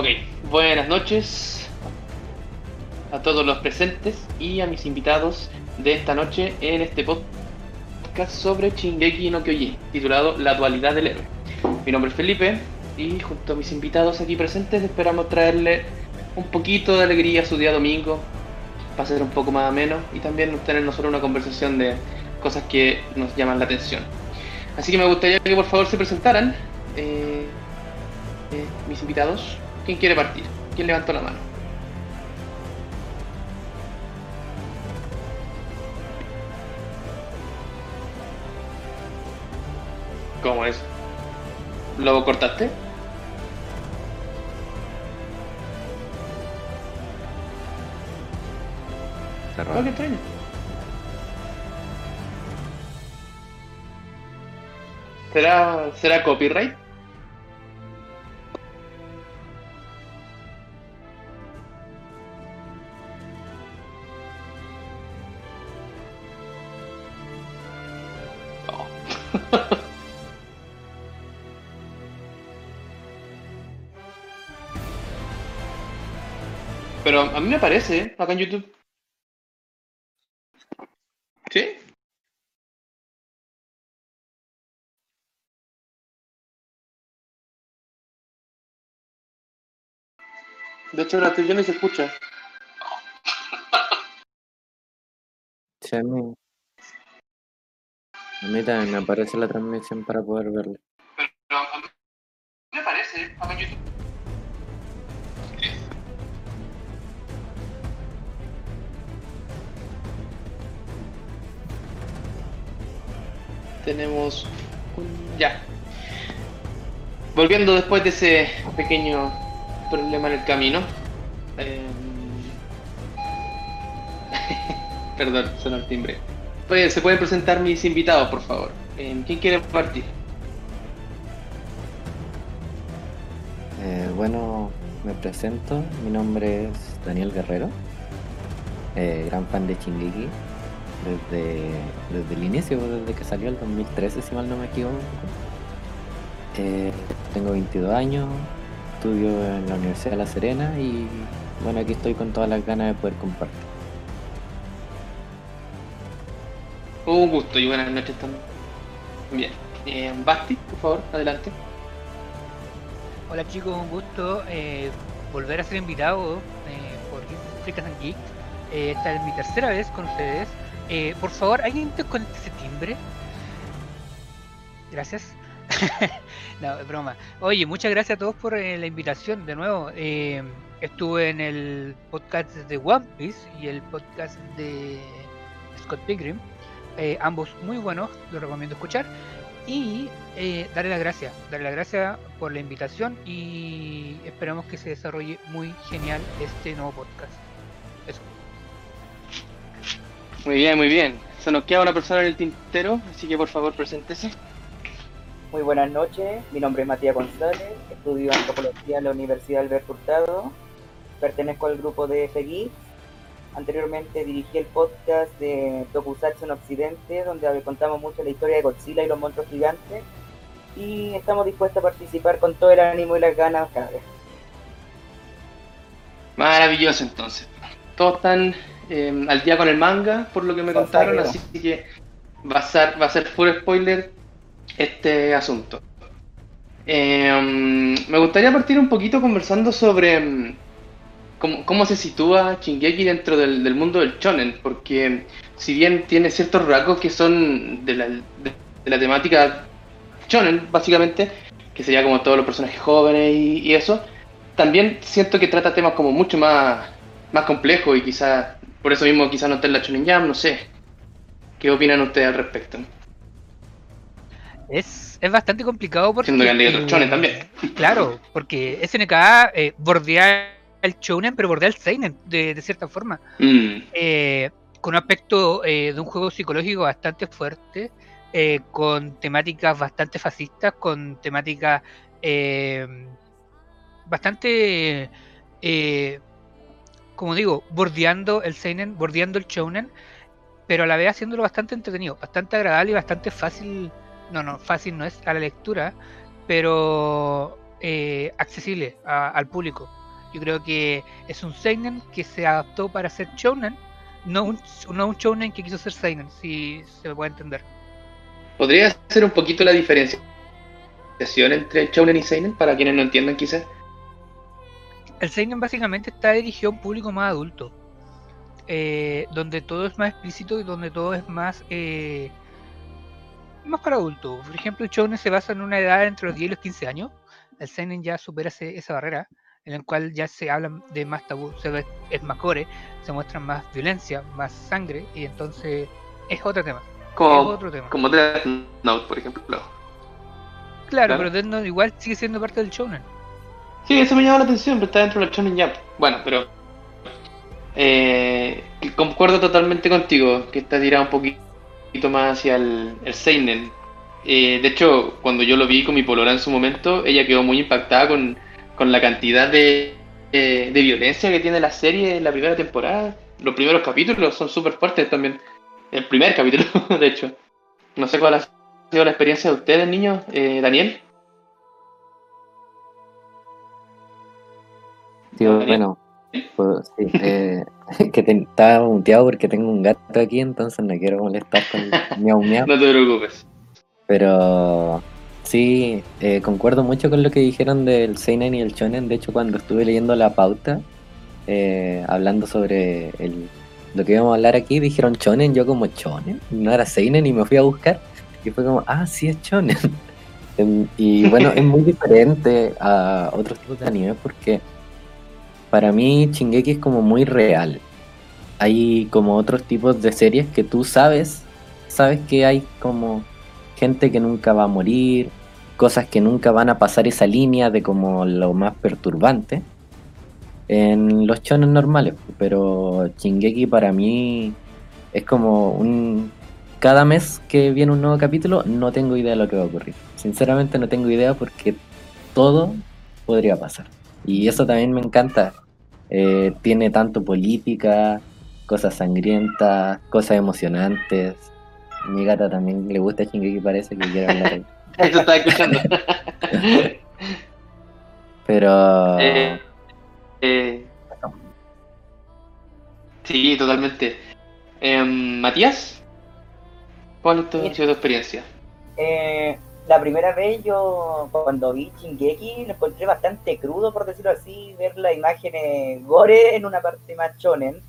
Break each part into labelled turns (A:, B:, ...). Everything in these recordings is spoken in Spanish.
A: Ok, buenas noches a todos los presentes y a mis invitados de esta noche en este podcast sobre Shingeki no Kyojin, titulado La dualidad del héroe. Mi nombre es Felipe y junto a mis invitados aquí presentes esperamos traerle un poquito de alegría a su día domingo, para ser un poco más ameno y también tener nosotros una conversación de cosas que nos llaman la atención. Así que me gustaría que por favor se presentaran eh, eh, mis invitados. ¿Quién quiere partir? ¿Quién levantó la mano? ¿Cómo es? ¿Lo cortaste?
B: Cerrado.
A: Ah, qué extraño. ¿Será, ¿Será copyright? Pero a mí me parece, ¿eh? acá en YouTube. ¿Sí? De hecho, la ni se escucha.
B: Sí, a mí, a mí también me aparece la transmisión para poder verla.
A: Pero a mí me parece, acá en YouTube. Tenemos un... Ya. Volviendo después de ese pequeño problema en el camino. eh, Perdón, sonó el timbre. ¿Se pueden presentar mis invitados, por favor? Eh, ¿Quién quiere partir?
B: Eh, bueno, me presento, mi nombre es Daniel Guerrero, eh, gran fan de Shingeki desde, desde el inicio, desde que salió el 2013, si mal no me equivoco. Tengo 22 años, estudio en la Universidad de La Serena y bueno, aquí estoy con todas las ganas de poder compartir.
A: Un gusto y buenas noches también. Bien. Eh, Basti, por favor, adelante.
C: Hola chicos, un gusto eh, volver a ser invitado eh, por Freaks and Geeks. Eh, esta es mi tercera vez con ustedes. Eh, por favor, ¿alguien desconecte ese timbre? Gracias. no, es broma. Oye, muchas gracias a todos por la invitación de nuevo. Estuve en el podcast de One Piece y el podcast de Scott Pilgrim. Eh, ambos muy buenos, los recomiendo escuchar. Y eh, darle las gracias, darle las gracias por la invitación y esperamos que se desarrolle muy genial este nuevo podcast. Eso.
A: Muy bien, muy bien. Se nos queda una persona en el tintero, así que por favor, preséntese.
D: Muy buenas noches, mi nombre es Matías González, estudio antropología en la Universidad Alberto Hurtado, pertenezco al grupo de FGI. Anteriormente dirigí el podcast de Tokusatsu en Occidente, donde contamos mucho la historia de Godzilla y los monstruos gigantes. Y estamos dispuestos a participar con todo el ánimo y las ganas cada vez.
A: Maravilloso entonces. Todos están eh, al día con el manga, por lo que me contaron, así que va a ser, va a ser full spoiler este asunto. Eh, me gustaría partir un poquito conversando sobre mm, cómo, cómo se sitúa Shingeki dentro del, del mundo del shonen, porque si bien tiene ciertos rasgos que son de la, de, de la temática shonen, básicamente, que sería como todos los personajes jóvenes y, y eso, también siento que trata temas como mucho más, más complejos y quizás, por eso mismo quizás no está en la Shonen Jam, no sé. ¿Qué opinan ustedes al respecto?
C: Es, es bastante complicado porque.
A: Siendo que han leído otros shonen también.
C: Claro, porque SNK eh, bordea el shonen, pero bordea el seinen de, de cierta forma.
A: Mm,
C: Eh, con un aspecto eh, de un juego psicológico bastante fuerte, eh, con temáticas bastante fascistas, con temáticas eh, bastante, como digo, bordeando el seinen, bordeando el shounen, pero a la vez haciéndolo bastante entretenido, bastante agradable y bastante fácil. No, no, fácil no es a la lectura, pero accesible a- al público. Yo creo que es un seinen que se adaptó para ser shounen, no un, no un shounen que quiso ser seinen, si se me puede entender.
A: ¿Podría hacer un poquito la diferenciación entre Shounen y Seinen para quienes no entiendan quizás?
C: El seinen básicamente está dirigido a un público más adulto, eh, donde todo es más explícito y donde todo es más eh, más para adultos. Por ejemplo, el shounen se basa en una edad entre los 10 y los 15 años. El seinen ya supera ese- esa barrera, en la cual ya se habla de más tabú, se ve, es más core, se muestra más violencia, más sangre, y entonces es otro tema. Es
A: Como,
C: otro tema.
A: como Death Note, por ejemplo.
C: Claro,
A: claro.
C: pero Death Note igual sigue siendo parte del shounen.
A: Sí, eso me llama la atención, pero está dentro del Shonen Jump. Bueno, pero. Eh, concuerdo totalmente contigo, que está tirado un poquito más hacia el, el Seinen. Eh, de hecho, cuando yo lo vi con mi polora en su momento, ella quedó muy impactada con, con la cantidad de, eh, de violencia que tiene la serie en la primera temporada. Los primeros capítulos son súper fuertes también. El primer capítulo, de hecho. No sé cuál ha sido la experiencia de ustedes, niños. Eh, Daniel. Daniel.
B: bueno, pues, sí, eh, que te, estaba muteado porque tengo un gato aquí, entonces no quiero molestar con miau.
A: No te preocupes.
B: Pero sí, eh, concuerdo mucho con lo que dijeron del Seinen y el Shonen. De hecho, cuando estuve leyendo la pauta, eh, hablando sobre el, lo que íbamos a hablar aquí, dijeron Shonen, yo como Shonen, no era Seinen y me fui a buscar. Y fue como, ah, sí es Shonen. Em, y bueno, es muy diferente a otros tipos de anime porque para mí Shingeki es como muy real. Hay como otros tipos de series que tú sabes, sabes que hay como gente que nunca va a morir, cosas que nunca van a pasar esa línea de como lo más perturbante en los chones normales, pero Shingeki para mí es como un cada mes que viene un nuevo capítulo no tengo idea de lo que va a ocurrir. Sinceramente no tengo idea porque todo podría pasar. Y eso también me encanta. Eh, tiene tanto política, cosas sangrientas, cosas emocionantes. Mi gata también le gusta Shingeki, parece que quiere hablar.
A: Eso estaba escuchando.
B: Pero
A: Eh, eh, sí, totalmente. Em, Matías, ¿cuál es tu, ha sido tu experiencia?
D: Eh, la primera vez yo, cuando vi Shingeki, lo encontré bastante crudo, por decirlo así, ver las imágenes gore en una parte más shonen.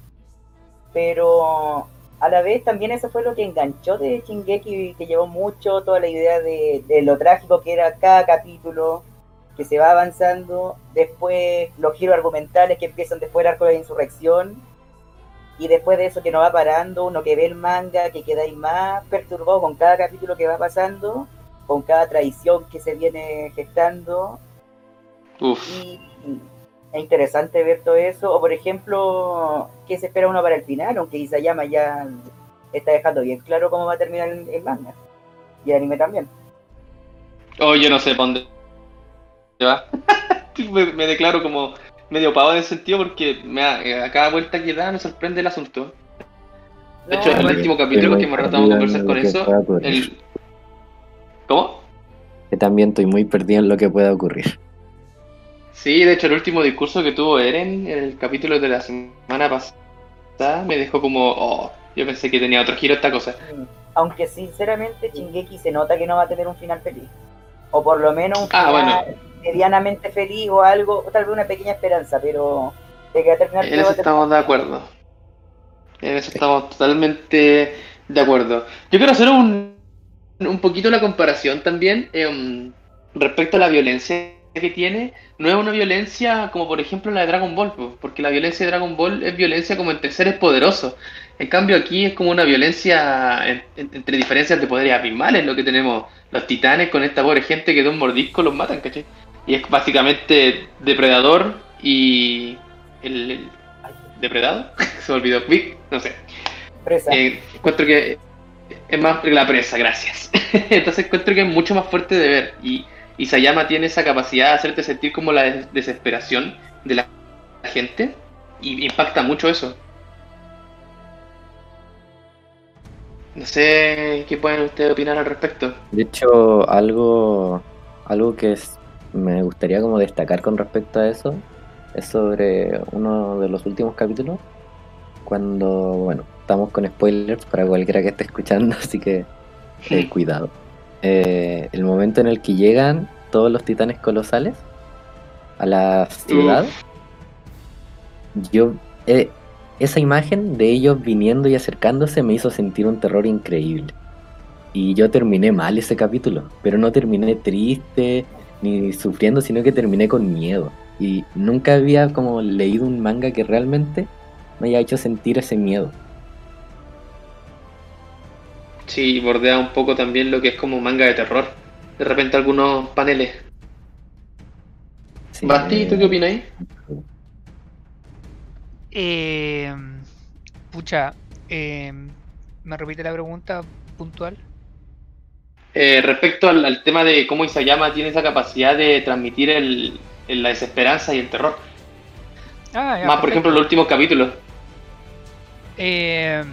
D: Pero a la vez también eso fue lo que enganchó de Shingeki, que llevó mucho toda la idea de, de lo trágico que era cada capítulo, que se va avanzando. Después los giros argumentales que empiezan después del arco de la insurrección. Y después de eso que no va parando, uno que ve el manga, que queda ahí más perturbado con cada capítulo que va pasando, con cada traición que se viene gestando.
A: Uf,
D: Y es interesante ver todo eso. O por ejemplo, ¿qué se espera uno para el final? Aunque Isayama ya está dejando bien claro cómo va a terminar el, el manga. Y el anime también.
A: oh, yo no sé para dónde va. me, me declaro como medio pavo en ese sentido porque me eh, a cada vuelta que da me sorprende el asunto. De hecho,
D: No,
A: el último capítulo que hemos tratado de conversar
B: en
A: con eso, el... ¿Cómo?
B: que también estoy muy perdido en lo que pueda ocurrir.
A: Sí, de hecho, el último discurso que tuvo Eren, el capítulo de la semana pasada, me dejó como, oh, yo pensé que tenía otro giro esta cosa.
D: Aunque sinceramente Shingeki se nota que no va a tener un final feliz. O por lo menos un
A: Ah,
D: final medianamente feliz o algo, o tal vez una pequeña esperanza, pero de que va a terminar
A: En eso estamos de acuerdo. En eso estamos totalmente de acuerdo. Yo quiero hacer un, un poquito la comparación también em, respecto a la violencia que tiene. No es una violencia como por ejemplo la de Dragon Ball, po, porque la violencia de Dragon Ball es violencia como entre seres poderosos. En cambio aquí es como una violencia en- en- entre diferencias de poderes abismales, lo que tenemos los titanes con esta pobre gente que de un mordisco los matan, ¿cachai? Y es básicamente depredador y el, el depredado, se me olvidó, no sé.
D: Presa.
A: Eh, encuentro que es más la presa, gracias. Entonces encuentro que es mucho más fuerte de ver y Isayama tiene esa capacidad de hacerte sentir como la des- desesperación de la la gente y impacta mucho eso. No sé qué pueden ustedes opinar al respecto.
B: De hecho, algo, algo que es- me gustaría como destacar con respecto a eso es sobre uno de los últimos capítulos, cuando, bueno, estamos con spoilers para cualquiera que esté escuchando, así que eh, cuidado. Eh, el momento en el que llegan todos los titanes colosales a la ciudad, yo eh, esa imagen de ellos viniendo y acercándose me hizo sentir un terror increíble. Y yo terminé mal ese capítulo, pero no terminé triste ni sufriendo, sino que terminé con miedo. Y nunca había como leído un manga que realmente me haya hecho sentir ese miedo.
A: Sí, bordea un poco también lo que es como manga de terror. De repente algunos paneles.
B: Sí,
A: Basti, ¿tú qué opináis?
C: Eh, pucha, eh, ¿me repite la pregunta puntual?
A: Eh, respecto al, al tema de cómo Isayama tiene esa capacidad de transmitir el, el- la desesperanza y el terror.
C: Ah, ya,
A: Más, por ejemplo, en los últimos capítulos.
C: Eh,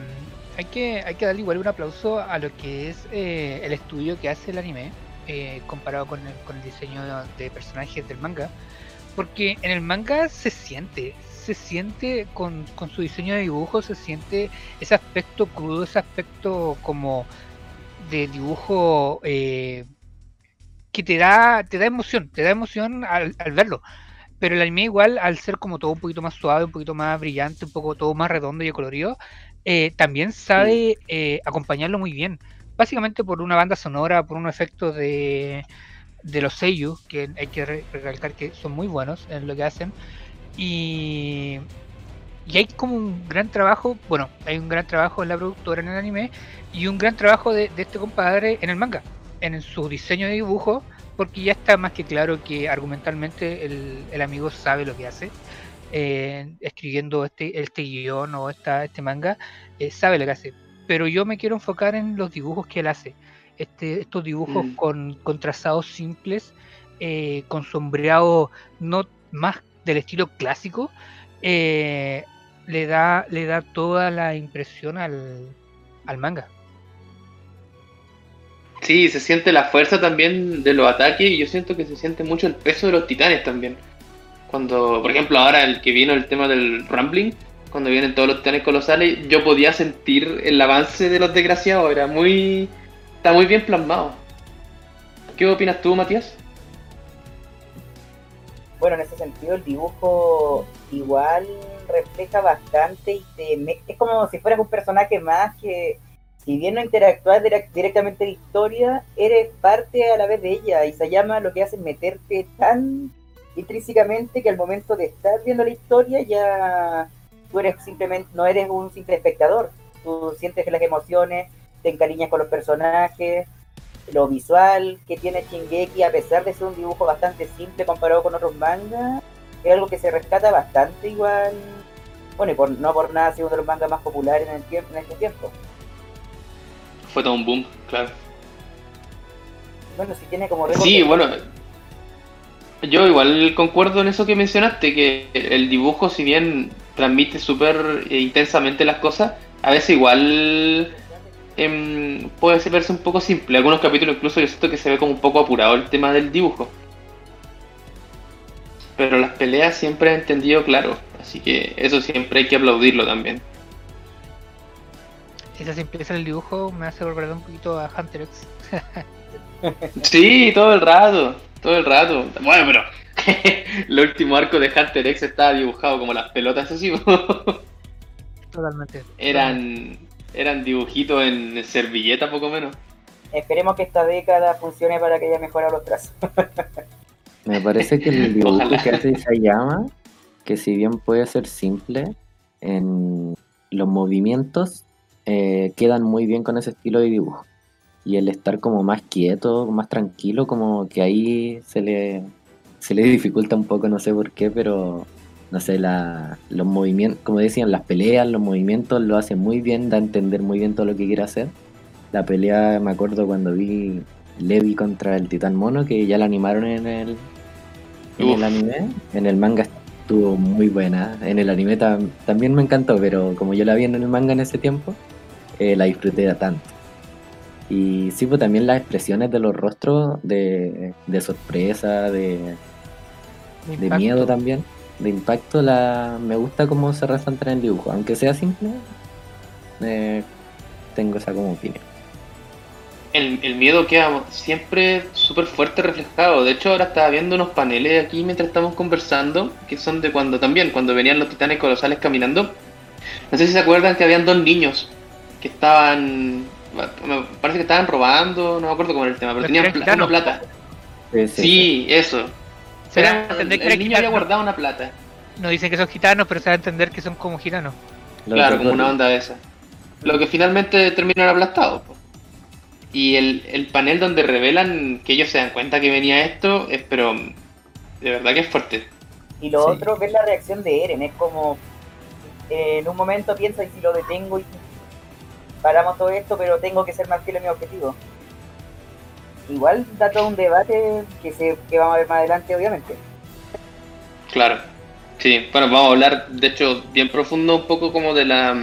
C: hay, que, hay que darle igual un aplauso a lo que es eh, el estudio que hace el anime eh, comparado con el, con el diseño de personajes del manga. Porque en el manga se siente, se siente con, con su diseño de dibujo, se siente ese aspecto crudo, ese aspecto como de dibujo eh, que te da, te da emoción, te da emoción al, al verlo. Pero el anime igual, al ser como todo un poquito más suave, un poquito más brillante, un poco todo más redondo y colorido, eh, también sabe eh, acompañarlo muy bien. Básicamente por una banda sonora, por un efecto de, de los seiyuu, que hay que re- recalcar que son muy buenos en lo que hacen. Y, y hay como un gran trabajo, bueno, hay un gran trabajo en la productora en el anime y un gran trabajo de, de este compadre en el manga, en su diseño de dibujo, porque ya está más que claro que argumentalmente el, el amigo sabe lo que hace. Eh, escribiendo este, este guion o esta, este manga, eh, sabe lo que hace. Pero yo me quiero enfocar en los dibujos que él hace. Este, estos dibujos
A: Mm.
C: con, con trazados simples, eh, con sombreado no más del estilo clásico, le, da, le da toda la impresión al, al manga.
A: Sí, se siente la fuerza también de los ataques y yo siento que se siente mucho el peso de los titanes también. Cuando, por ejemplo, ahora el que vino el tema del Rambling, cuando vienen todos los titanes colosales, yo podía sentir el avance de los desgraciados, era muy... está muy bien plasmado. ¿Qué opinas tú, Matías?
D: Bueno, en ese sentido el dibujo igual refleja bastante y te es como si fueras un personaje más que si bien no interactúas direct- directamente de historia, eres parte a la vez de ella y se llama lo que hace meterte tan intrínsecamente que al momento de estar viendo la historia ya tú eres simplemente no eres un simple espectador, tú sientes que las emociones, te encariñas con los personajes, lo visual que tiene Shingeki, a pesar de ser un dibujo bastante simple comparado con otros mangas, es algo que se rescata bastante igual. Bueno, y por, no por nada ha sido uno de los mangas más populares en, el tiempo, en este tiempo.
A: Fue todo un boom, claro.
D: Bueno, si tiene como
A: Sí, bueno, yo igual concuerdo en eso que mencionaste, que el dibujo, si bien transmite súper eh, intensamente las cosas, a veces igual em, puede verse un poco simple. Algunos capítulos incluso yo siento que se ve como un poco apurado el tema del dibujo. Pero las peleas siempre he entendido claro, así que eso siempre hay que aplaudirlo también.
C: Esa simpleza del dibujo me hace recordar un poquito a Hunter X.
A: Sí, todo el rato, todo el rato. Bueno, pero el último arco de Hunter X estaba dibujado como las pelotas así.
C: Totalmente.
A: eran eran dibujitos en servilleta poco menos.
D: Esperemos que esta década funcione para que haya mejorado los trazos.
B: Me parece que el dibujo
A: Ojalá.
B: que hace Isayama, que si bien puede ser simple, en los movimientos eh, quedan muy bien con ese estilo de dibujo. Y el estar como más quieto, más tranquilo, como que ahí se le, se le dificulta un poco, no sé por qué, pero no sé, la, los movimientos, como decían, las peleas, los movimientos lo hace muy bien, da a entender muy bien todo lo que quiere hacer. La pelea, me acuerdo cuando vi Levi contra el Titán Mono, que ya la animaron en el, en el anime. En el manga estuvo muy buena. En el anime tam- también me encantó, pero como yo la vi en el manga en ese tiempo, eh, la disfruté tanto. Y sí, pues también las expresiones de los rostros de, de sorpresa, de, de miedo también, de impacto, la, me gusta cómo se resalta en el dibujo. Aunque sea simple, eh, tengo esa como opinión.
A: El, el miedo queda siempre súper fuerte reflejado. De hecho, ahora estaba viendo unos paneles aquí mientras estamos conversando, que son de cuando también, cuando venían los titanes colosales caminando. No sé si se acuerdan que habían dos niños que estaban, me parece que estaban robando, no me acuerdo cómo era el tema, pero tenían pla- una plata.
B: Sí, sí,
A: Sí, eso.
C: Se
A: Era-
C: entender que
A: el
C: eran
A: niño había
C: gitanos.
A: guardado una plata.
C: No dicen que son gitanos, pero se da a entender que son como gitanos.
A: Claro, como una onda de esa. Lo que finalmente terminaron aplastados. po. Y el, el panel donde revelan que ellos se dan cuenta que venía esto, es pero de verdad que es fuerte.
D: Y lo
B: Sí.
D: otro que es la reacción de Eren, es como eh, en un momento piensa y si lo detengo y paramos todo esto, pero tengo que ser más fiel a mi objetivo. Igual da todo un debate que se que vamos a ver más adelante, obviamente.
A: Claro. Sí, bueno, vamos a hablar, de hecho, bien profundo un poco como de la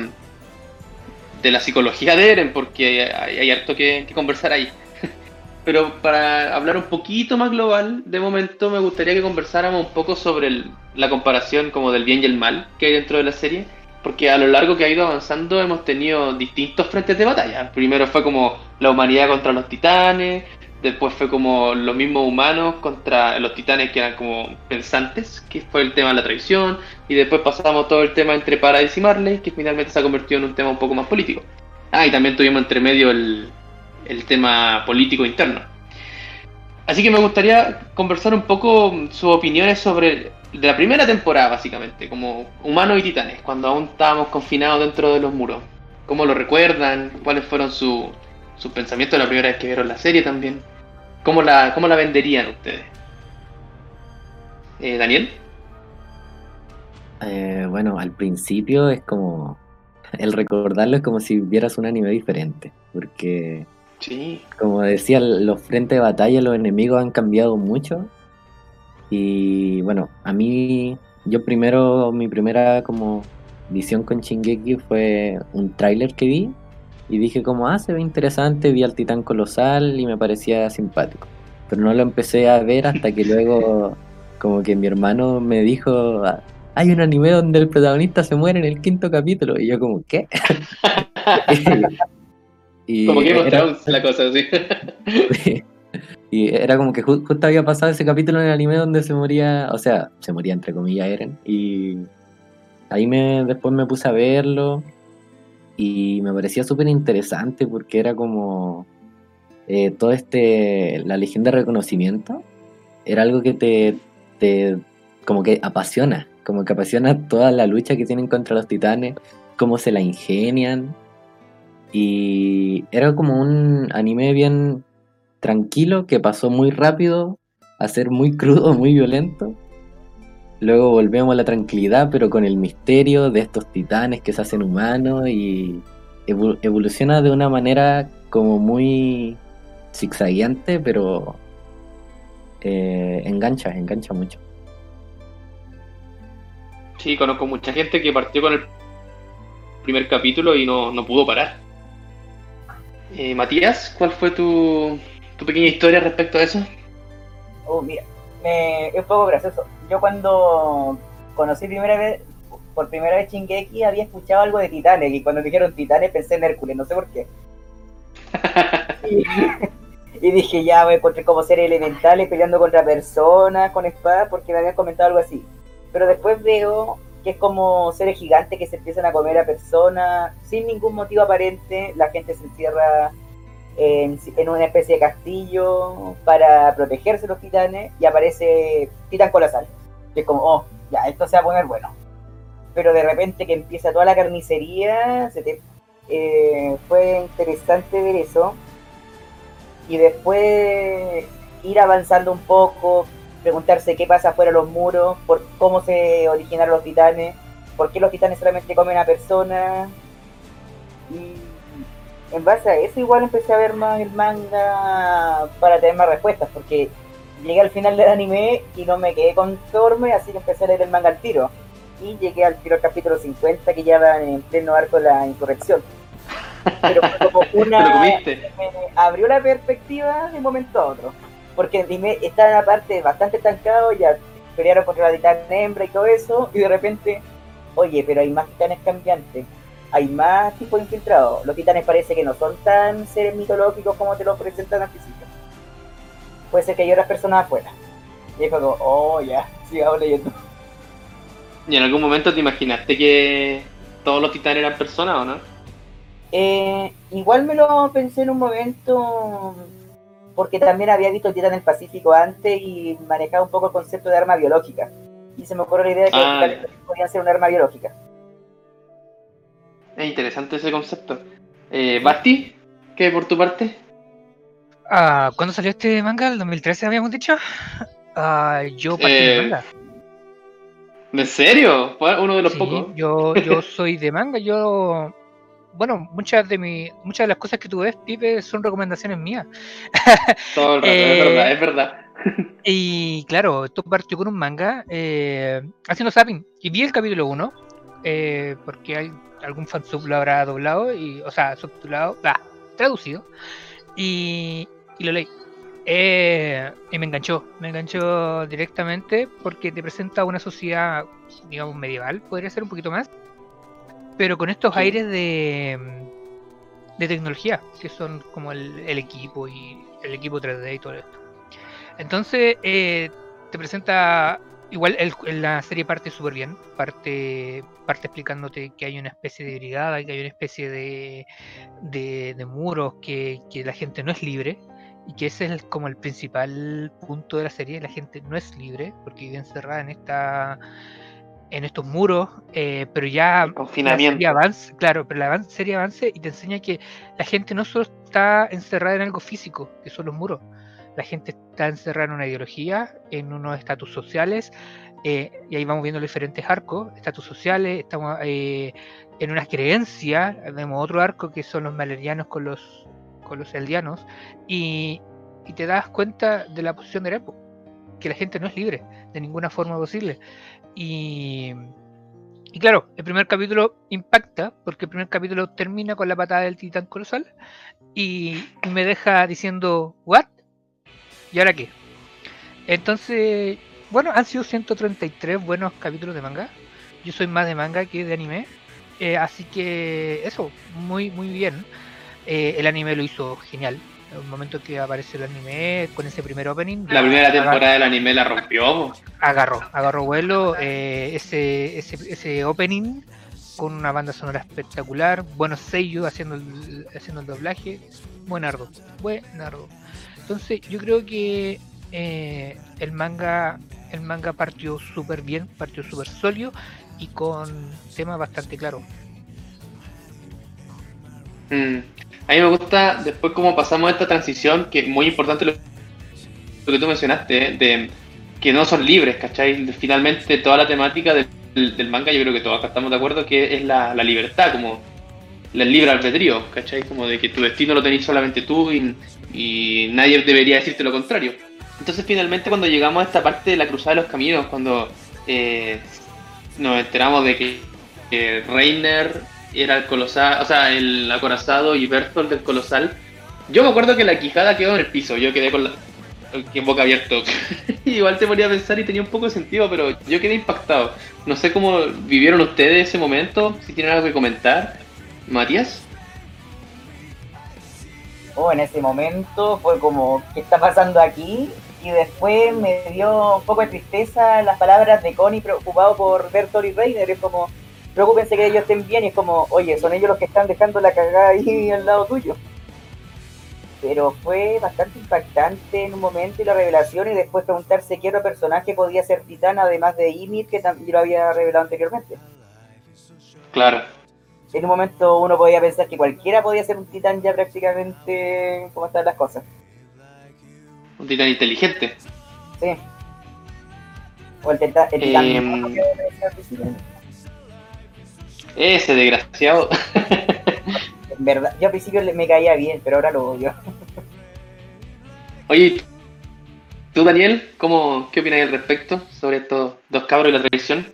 A: de la psicología de Eren, porque hay, hay harto que, que conversar ahí. Pero para hablar un poquito más global, de momento me gustaría que conversáramos un poco sobre el- la comparación como del bien y el mal que hay dentro de la serie, porque a lo largo que ha ido avanzando hemos tenido distintos frentes de batalla. Primero fue como la humanidad contra los titanes, después fue como los mismos humanos contra los titanes que eran como pensantes, que fue el tema de la traición, y después pasamos todo el tema entre Paradise y Marley, que finalmente se ha convertido en un tema un poco más político. Ah, y también tuvimos entre medio el, el tema político interno. Así que me gustaría conversar un poco sus opiniones sobre de la primera temporada, básicamente, como humanos y titanes, cuando aún estábamos confinados dentro de los muros. ¿Cómo lo recuerdan? ¿Cuáles fueron su- sus pensamientos la primera vez que vieron la serie también? ¿Cómo la, cómo la venderían ustedes? Eh, Daniel.
B: Eh, bueno, al principio es como. El recordarlo es como si vieras un anime diferente. Porque,
A: Sí.
B: como decía, los frentes de batalla, los enemigos han cambiado mucho. Y bueno, a mí. Yo primero, mi primera como visión con Shingeki fue un tráiler que vi. Y dije como, ah, se ve interesante, vi al titán colosal y me parecía simpático. Pero no lo empecé a ver hasta que luego, como que mi hermano me dijo, "Ah, hay un anime donde el protagonista se muere en el quinto capítulo. Y yo como, ¿qué? y
A: Como of
B: era,
A: la cosa, sí.
B: Y era como que ju- justo había pasado ese capítulo en el anime donde se moría, o sea, se moría entre comillas Eren. Y ahí me después me puse a verlo y me parecía súper interesante porque era como eh, todo este, la legión de reconocimiento, era algo que te, te como que apasiona, como que apasiona toda la lucha que tienen contra los titanes, cómo se la ingenian. Y era como un anime bien tranquilo que pasó muy rápido a ser muy crudo, muy violento. Luego volvemos a la tranquilidad, pero con el misterio de estos titanes que se hacen humanos y evo- evoluciona de una manera como muy zigzagueante, pero eh, engancha, engancha mucho.
A: Sí, conozco mucha gente que partió con el primer capítulo y no, no pudo parar. Eh, Matías, ¿cuál fue tu, tu pequeña historia respecto a eso?
D: Oh, mira, me, es un poco gracioso. Yo cuando conocí primera vez, por primera vez Shingeki había escuchado algo de Titanes y cuando dijeron Titanes pensé en Hércules, no sé por qué. Y, y dije, ya me encontré como seres elementales peleando contra personas con espadas porque me habían comentado algo así. Pero después veo que es como seres gigantes que se empiezan a comer a personas sin ningún motivo aparente. La gente se encierra en, en una especie de castillo para protegerse los titanes y aparece Titán Colosal. Que es como, oh, ya, esto se va a poner bueno. Pero de repente que empieza toda la carnicería, se te, eh, fue interesante ver eso. Y después ir avanzando un poco, preguntarse qué pasa fuera de los muros, por cómo se originaron los titanes, por qué los titanes solamente comen a personas. Y en base a eso igual empecé a ver más el manga para tener más respuestas, porque llegué al final del anime y no me quedé conforme, así que empecé a leer el manga al tiro. Y llegué al tiro al capítulo 50 que ya va en pleno arco la insurrección. Pero fue como una. me abrió la perspectiva de un momento a otro. Porque dime, está en la parte bastante estancado, ya pelearon contra la titán hembra y todo eso, y de repente, oye, pero hay más titanes cambiantes, hay más tipos infiltrados. Los titanes parece que no son tan seres mitológicos como te lo presentan al principio. Puede ser que hay otras personas afuera. Y es como, oh, ya, sigamos leyendo.
A: ¿Y en algún momento te imaginaste que todos los titanes eran personas o no?
D: Eh, igual me lo pensé en un momento porque también había visto el Titán del Pacífico antes y manejaba un poco el concepto de arma biológica. Y se me ocurrió la idea de que
A: Ah,
D: los titanes también podían ser un arma biológica.
A: Es interesante ese concepto. Eh, Basti, ¿qué por tu parte?
C: Ah, ¿Cuándo salió este manga? ¿El 2013 habíamos dicho? Ah, yo partí de
A: Eh,
C: manga.
A: ¿En serio? ¿Fue uno de los
C: Sí,
A: pocos?
C: yo, yo soy de manga. Yo, bueno, muchas de mi, muchas de las cosas que tú ves, Pipe, son recomendaciones mías.
A: Todo el rato,
C: Eh,
A: es verdad, es verdad.
C: Y claro, esto partió con un manga eh, haciendo zapping. Y vi el capítulo 1, eh, porque hay algún fansub lo habrá doblado, y, o sea, subtitulado, ah, traducido, y, y lo leí. Eh, y me enganchó, me enganchó directamente porque te presenta una sociedad, digamos, medieval, podría ser un poquito más, pero con estos
A: Sí.
C: aires de, de tecnología, que son como el, el equipo y el equipo 3D y todo esto. Entonces, eh, te presenta. Igual el- la serie parte súper bien. Parte, parte explicándote que hay una especie de brigada, que hay una especie de, de, de muros, que, que la gente no es libre. Y que ese es como el principal punto de la serie. La gente no es libre porque vive encerrada en esta en estos muros, eh, pero ya
A: El
C: la
A: confinamiento.
C: serie avance, claro, pero la serie avance y te enseña que la gente no solo está encerrada en algo físico, que son los muros, la gente está encerrada en una ideología, en unos estatus sociales, eh, y ahí vamos viendo los diferentes arcos, estatus sociales, estamos eh, en unas creencias, vemos otro arco que son los malerianos con los, con los eldianos, y, y te das cuenta de la posición de Repo, que la gente no es libre de ninguna forma posible. Y, y claro, el primer capítulo impacta, porque el primer capítulo termina con la patada del titán colosal y me deja diciendo, ¿what? ¿Y ahora qué? Entonces, bueno, han sido 133 buenos capítulos de manga. Yo soy más de manga que de anime. eh, así que eso, muy, muy bien. Eh, el anime lo hizo genial. En el momento que apareció el anime con ese primer opening.
A: La primera temporada del anime la rompió.
C: agarró, agarró vuelo. eh, ese, ese, ese opening con una banda sonora espectacular, buenos sellos haciendo el, haciendo el doblaje, buenardo, buenardo. Entonces yo creo que eh, el manga el manga partió súper bien, partió súper sólido y con temas bastante claros.
A: Mm. A mí me gusta después cómo pasamos esta transición, que es muy importante lo, que tú mencionaste, ¿eh? de que no son libres, ¿cachai? Finalmente toda la temática del, manga, yo creo que todos acá estamos de acuerdo que es la, la libertad, como el libre albedrío, ¿cachai? Como de que tu destino lo tenés solamente tú y, y nadie debería decirte lo contrario. Entonces finalmente cuando llegamos a esta parte de la cruzada de los caminos, cuando eh, nos enteramos de que, que Reiner era el colosal, o sea, el acorazado y Bertolt del colosal. Yo me acuerdo que la quijada quedó en el piso, yo quedé con la boca abierto. Igual te ponía a pensar y tenía un poco de sentido, pero yo quedé impactado. No sé cómo vivieron ustedes ese momento, si tienen algo que comentar. Matías.
D: Oh, en ese momento fue como, ¿qué está pasando aquí? Y después me dio un poco de tristeza las palabras de Connie preocupado por Bertolt y Reiner. Es como, preocúpense que ellos estén bien. Y es como, oye, son ellos los que están dejando la cagada ahí al lado tuyo. Pero fue bastante impactante en un momento y la revelación. Y después preguntarse qué otro personaje podía ser Titán, además de Ymir, que también lo había revelado anteriormente.
A: Claro.
D: En un momento uno podía pensar que cualquiera podía ser un Titán ya prácticamente como están las cosas.
A: Un titán inteligente.
D: Sí. O el, teta, el titán
A: Em. Ese desgraciado.
D: En verdad, yo al principio le- me caía bien, pero ahora lo odio.
A: Oye, tú Daniel, ¿cómo, ¿qué opinas al respecto sobre estos dos cabros y la traición?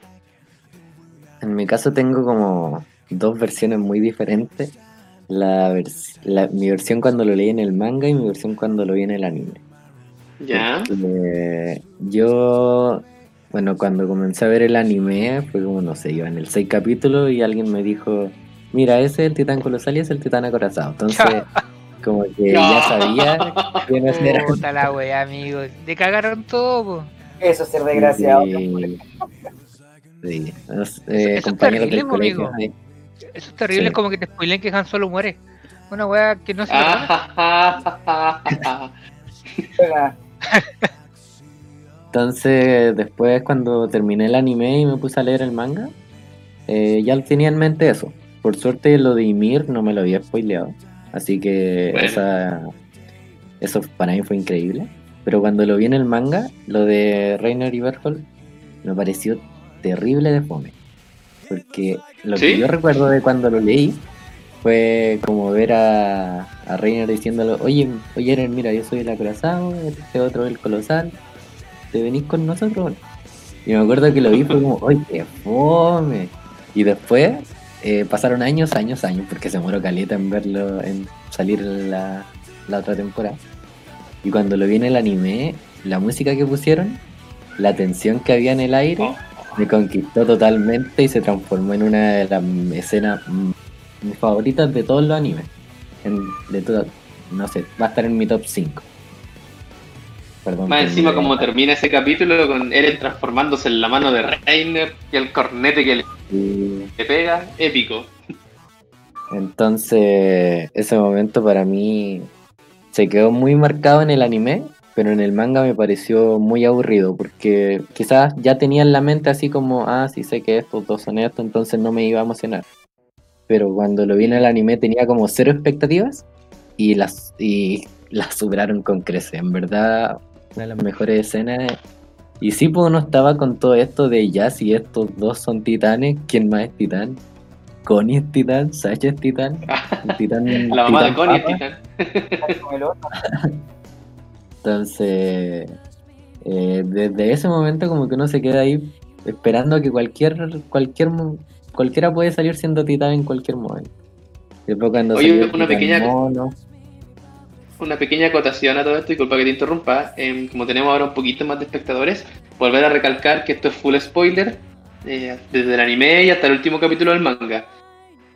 B: En mi caso tengo como dos versiones muy diferentes. la, vers- la- mi versión cuando lo leí en el manga y mi versión cuando lo vi en el anime.
A: Ya.
B: Eh, yo, bueno, cuando comencé a ver el anime, fue como, no sé, iba en el 6 capítulo y alguien me dijo, mira, ese es el titán colosal y ese es el titán acorazado. Entonces, como que ya sabía que no era...
C: Puta la wea, amigo. Te cagaron todo.
D: Eso es ser desgraciado.
B: Sí. Sí. Los,
C: Eso-
B: eh, compañeros del colegio,
C: amigo. Eso es terrible,
B: Sí.
C: es como que te spoilen que Han Solo muere. Una wea que no se.
B: Entonces, después cuando terminé el anime y me puse a leer el manga, eh, ya tenía en mente eso. Por suerte lo de Ymir no me lo había spoileado. Así que
A: Bueno.
B: esa, eso para mí fue increíble. Pero cuando lo vi en el manga, lo de Reiner y Berthold, me pareció terrible de fome. Porque lo
A: ¿Sí?
B: que yo recuerdo de cuando lo leí fue como ver a, a Reiner diciéndolo, oye, oye Eren, mira, yo soy el acorazado, este otro el colosal, ¿te venís con nosotros? Y me acuerdo que lo vi fue como, oye, qué fome. Y después eh, pasaron años, años, años, porque se muero caleta en verlo, en salir la, la otra temporada. Y cuando lo vi en el anime, la música que pusieron, la tensión que había en el aire,
A: Oh.
B: Me conquistó totalmente y se transformó en una de las escenas mm, mis favoritas de todos los animes. En- de todo, no sé, va a estar en mi top 5. Perdón.
A: Más encima como termina ese capítulo con Eren transformándose en la mano de Reiner y el cornete que le le pega, épico.
B: Entonces, ese momento para mí se quedó muy marcado en el anime, pero en el manga me pareció muy aburrido, porque quizás ya tenía en la mente así como, ah, sí sé que estos dos son esto, entonces no me iba a emocionar. Pero cuando lo vi en el anime tenía como cero expectativas y las, y las superaron con creces. En verdad, una de las mejores escenas. Y sí, pues uno estaba con todo esto de ya, si estos dos son titanes, ¿quién más es titán? Connie es titán, Sasha es titán, titán
A: La mamá de
B: titán
A: Connie es titán.
B: Entonces, eh, desde ese momento como que uno se queda ahí esperando a que cualquier, cualquier, cualquiera puede salir siendo titán en cualquier momento. Después cuando
A: Oye, una pequeña-
B: mono,
A: Una pequeña acotación a todo esto, disculpa que te interrumpa. em, como tenemos ahora un poquito más de espectadores, volver a recalcar que esto es full spoiler, eh, desde el anime y hasta el último capítulo del manga.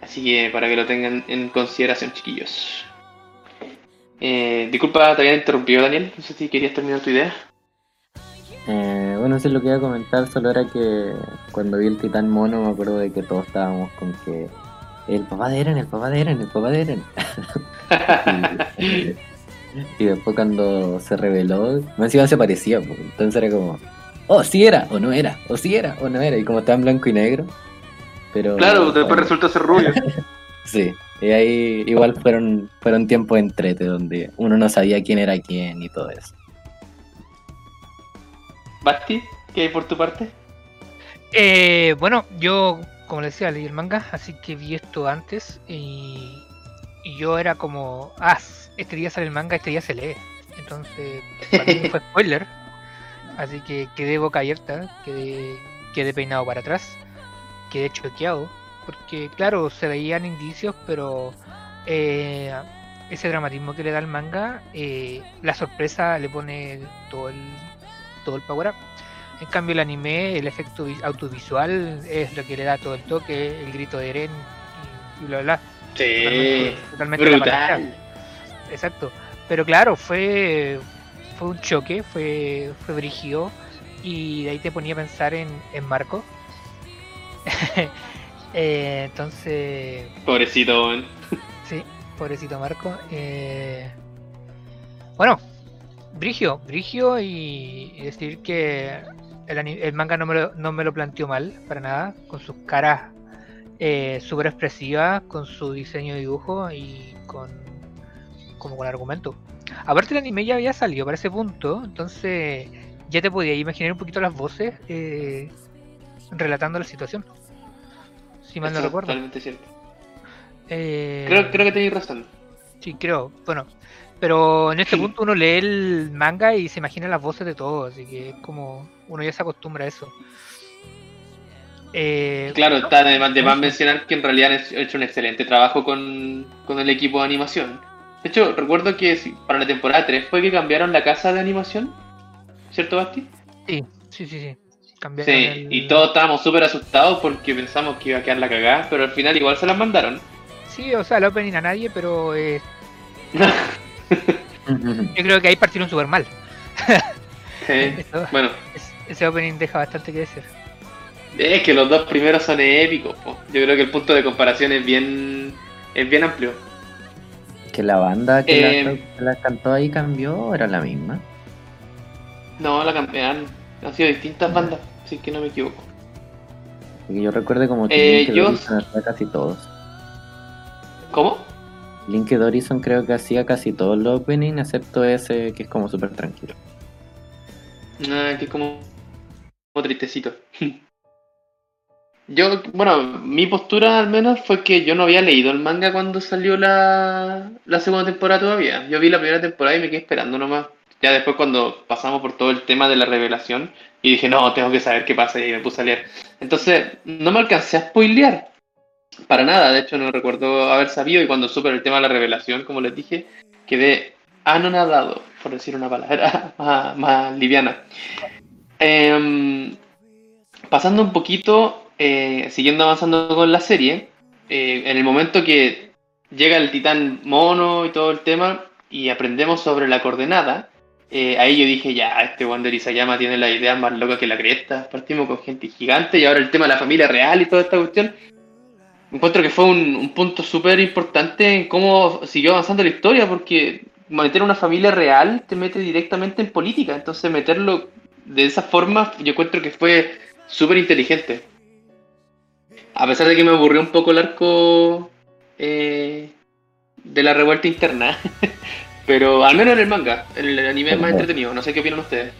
A: Así que para que lo tengan en consideración, chiquillos. Eh, disculpa, te había interrumpido, Daniel. No sé si querías terminar tu idea.
B: Eh, bueno, eso es lo que iba a comentar, solo era que cuando vi el titán mono me acuerdo de que todos estábamos con que el papá de Eren, el papá de Eren, el papá de Eren. y, y después cuando se reveló, más encima se parecía, pues, entonces era como, oh, sí era, o no era, o sí era, o no era, y como estaba en blanco y negro. Pero
A: claro, después
B: bueno,
A: resulta ser rubio.
B: Sí, y ahí igual fueron, fueron tiempos entrete donde uno no sabía quién era quién y todo eso.
A: Basti, ¿qué hay por tu parte?
C: Eh, bueno, yo, como les decía, leí el manga, así que vi esto antes y, y yo era como, ah, este día sale el manga, este día se lee. Entonces, para mí fue spoiler, así que quedé boca abierta, quedé, quedé peinado para atrás, quedé choqueado, porque claro, se veían indicios, pero eh, ese dramatismo que le da el manga, eh, la sorpresa le pone todo el, todo el power up. En cambio, el anime, el efecto vi- audiovisual es lo que le da todo el toque, el grito de Eren y, bla bla.
A: Sí,
C: Totalmente
A: brutal.
C: Exacto. Pero claro, fue fue un choque, fue fue brígido y de ahí te ponía a pensar en, en Marco. Eh, entonces,
A: Pobrecito.
C: Sí, pobrecito Marco. Eh, bueno, Brigio, Brigio y, y decir que el, manga no me, lo, no me lo planteó mal, para nada, con sus caras eh, súper expresivas, con su diseño de dibujo y con como con argumento. Aparte el anime ya había salido para ese punto, entonces ya te podías imaginar un poquito las voces eh, relatando la situación. Si mal no
A: Eso
C: recuerdo.
A: Totalmente cierto.
C: Eh,
A: Creo, creo que tenéis razón.
C: Sí, creo. Bueno, pero en este punto uno lee el manga y se imagina las voces de todos, así que es como uno ya se acostumbra a eso. Eh,
A: Claro, está de más, de más mencionar que en realidad han hecho un excelente trabajo con, con el equipo de animación. De hecho, recuerdo que para la temporada 3 fue que cambiaron la casa de animación, ¿cierto, Basti?
C: sí, sí, sí, sí. Cambiaron
A: Sí,
C: el-
A: y todos estábamos súper asustados porque pensamos que iba a quedar la cagada, pero al final igual se las mandaron.
C: Sí, o sea, el opening a nadie, pero eh, yo creo que ahí partieron súper mal.
A: Sí,
C: Eso-
A: bueno,
C: es- ese opening deja bastante que decir.
A: es que los dos primeros son épicos. po. Yo creo que el punto de comparación es bien, es bien amplio.
B: Que la banda que,
A: Eh,
B: la, la cantó ahí cambió o era la misma.
A: No, la campeón han sido distintas bandas, si es que no me equivoco.
B: Yo recuerdo como que
A: Eh,
B: Link
A: yo-
B: Dorison hacía casi todos.
A: ¿Cómo?
B: Link Dorison creo que hacía casi todos los openings, excepto ese que es como súper tranquilo.
A: Ah, que es como, como tristecito. Yo, bueno, mi postura al menos fue que yo no había leído el manga cuando salió la, la segunda temporada todavía. Yo vi la primera temporada y me quedé esperando nomás. Ya después cuando pasamos por todo el tema de la revelación y dije, no, tengo que saber qué pasa y me puse a leer. Entonces, no me alcancé a spoilear. Para nada, de hecho no recuerdo haber sabido y cuando supe el tema de la revelación, como les dije, quedé anonadado, por decir una palabra más, más liviana. Em, pasando un poquito, eh, siguiendo avanzando con la serie, eh, en el momento que llega el titán mono y todo el tema, y aprendemos sobre la coordenada, eh, ahí yo dije, ya, este Wander Isayama tiene la idea más loca que la cresta. Partimos con gente gigante y ahora el tema de la familia real y toda esta cuestión. Encuentro que fue un, un punto súper importante en cómo siguió avanzando la historia, porque meter una familia real te mete directamente en política. Entonces, meterlo de esa forma, yo encuentro que fue súper inteligente. A pesar de que me aburrió un poco el arco eh, de la revuelta interna. Pero al menos en el manga, el anime es más entretenido. No sé qué opinan ustedes.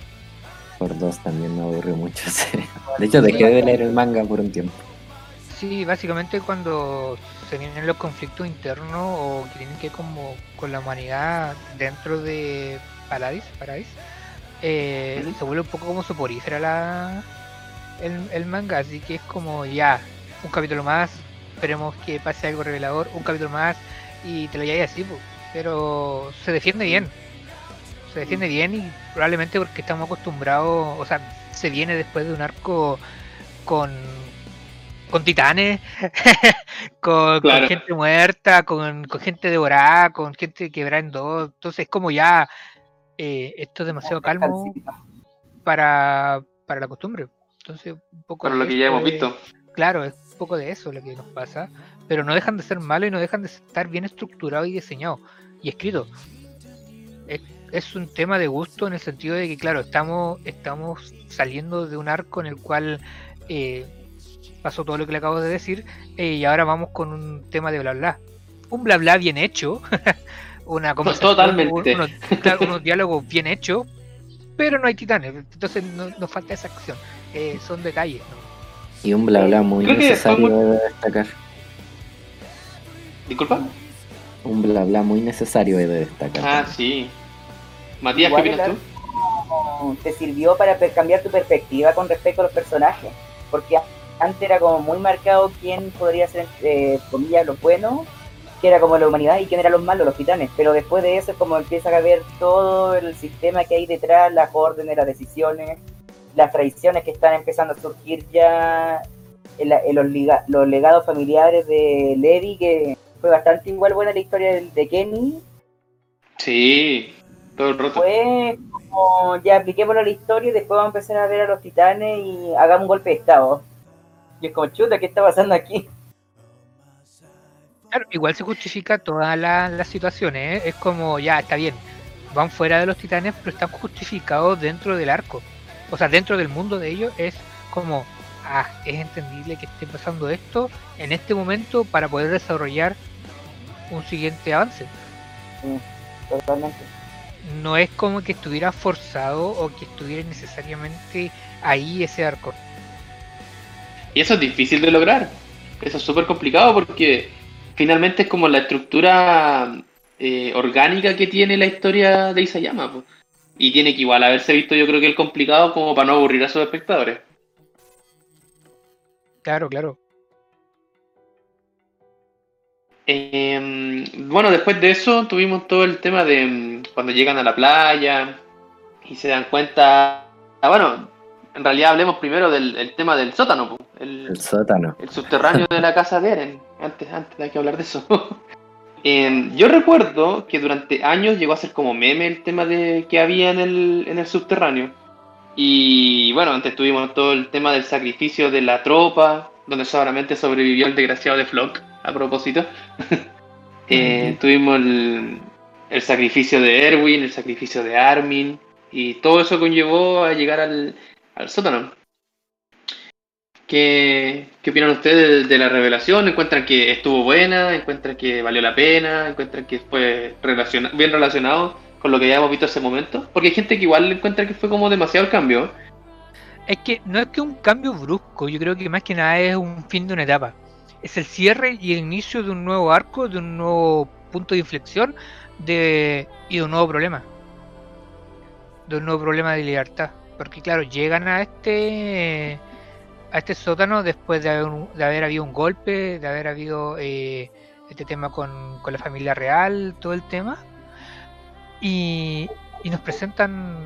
B: Por dos también me aburrió mucho. De hecho, dejé de leer el manga por un tiempo.
C: Sí, básicamente cuando se vienen los conflictos internos o que tienen que ver como con la humanidad dentro de Paradis, Paradis eh, se vuelve un poco como soporífera la, el, el manga, así que es como ya, un capítulo más, esperemos que pase algo revelador, un capítulo más y te lo llevas así, pues. Pero se defiende bien, se defiende bien y probablemente porque estamos acostumbrados, o sea, se viene después de un arco con con titanes, con, gente muerta, con, con gente devorada, con gente quebrada en dos. Entonces es como ya eh, esto es demasiado calmo para, para la costumbre. Entonces un poco
A: Para lo que ya hemos visto.
C: Claro, es un poco de eso lo que nos pasa, pero no dejan de ser malos y no dejan de estar bien estructurados y diseñados y escritos. Es, es un tema de gusto en el sentido de que, claro, estamos, estamos saliendo de un arco en el cual eh, pasó todo lo que le acabo de decir eh, y ahora vamos con un tema de bla bla. Un bla bla bien hecho, una conversación,
A: totalmente.
C: unos, claro, unos diálogos bien hechos, pero no hay titanes, entonces no- nos falta esa acción. Eh, son detalles, ¿no?
B: Y un bla bla muy
A: Creo
B: necesario de destacar.
A: Disculpa.
B: Un bla bla muy necesario he de destacar.
A: Ah, sí. Matías, ¿qué
D: Igual
A: opinas
D: el
A: tú?
D: te sirvió para cambiar tu perspectiva con respecto a los personajes. Porque antes era como muy marcado quién podría ser, eh, comillas, los buenos, que era como la humanidad, y quién eran los malos, los titanes. Pero después de eso es como empieza a ver todo el sistema que hay detrás, las órdenes, las decisiones, las tradiciones que están empezando a surgir ya, en la- en los, liga- los legados familiares de Levi, que fue bastante igual buena la historia de, de Kenny,
A: Sí, todo el rato.
D: Fue como ya apliquémoslo a la historia y después vamos a empezar a ver a los titanes y hagamos un golpe de estado. Y es como chuta, ¿qué está pasando aquí?
C: Claro, igual se justifica todas la- las situaciones, ¿eh? es como ya está bien, van fuera de los titanes, pero están justificados dentro del arco, o sea, dentro del mundo de ellos es como, ah, es entendible que esté pasando esto en este momento para poder desarrollar un siguiente avance.
D: Totalmente.
C: No es como que estuviera forzado o que estuviera necesariamente ahí ese arco.
A: Y eso es difícil de lograr. Eso es súper complicado porque finalmente es como la estructura eh, orgánica que tiene la historia de Isayama. po. Y tiene que igual haberse visto yo creo que el complicado como para no aburrir a sus espectadores.
C: Claro, claro.
A: Eh, bueno, después de eso tuvimos todo el tema de mm, cuando llegan a la playa y se dan cuenta. Ah, bueno, en realidad hablemos primero del el tema del sótano, el,
B: El sótano.
A: el subterráneo de la casa de Eren. Antes, antes hay que hablar de eso. Eh, yo recuerdo que durante años llegó a ser como meme el tema de que había en el, en el subterráneo. Y bueno, antes tuvimos todo el tema del sacrificio de la tropa, donde solamente sobrevivió el desgraciado de Flock, a propósito. Eh, tuvimos el, el sacrificio de Erwin, el sacrificio de Armin, y todo eso conllevó a llegar al, al sótano. ¿Qué, ¿Qué opinan ustedes de, de la revelación? ¿Encuentran que estuvo buena? ¿Encuentran que valió la pena? ¿Encuentran que fue relaciona- bien relacionado con lo que ya hemos visto ese momento? Porque hay gente que igual encuentra que fue como demasiado el cambio.
C: Es que no es que un cambio brusco, yo creo que más que nada es un fin de una etapa. Es el cierre y el inicio de un nuevo arco, de un nuevo punto de inflexión de, y de un nuevo problema. De un nuevo problema de libertad. Porque claro, llegan a este a este sótano después de haber, de haber habido un golpe, de haber habido eh, este tema con, con la familia real, todo el tema. Y, y nos presentan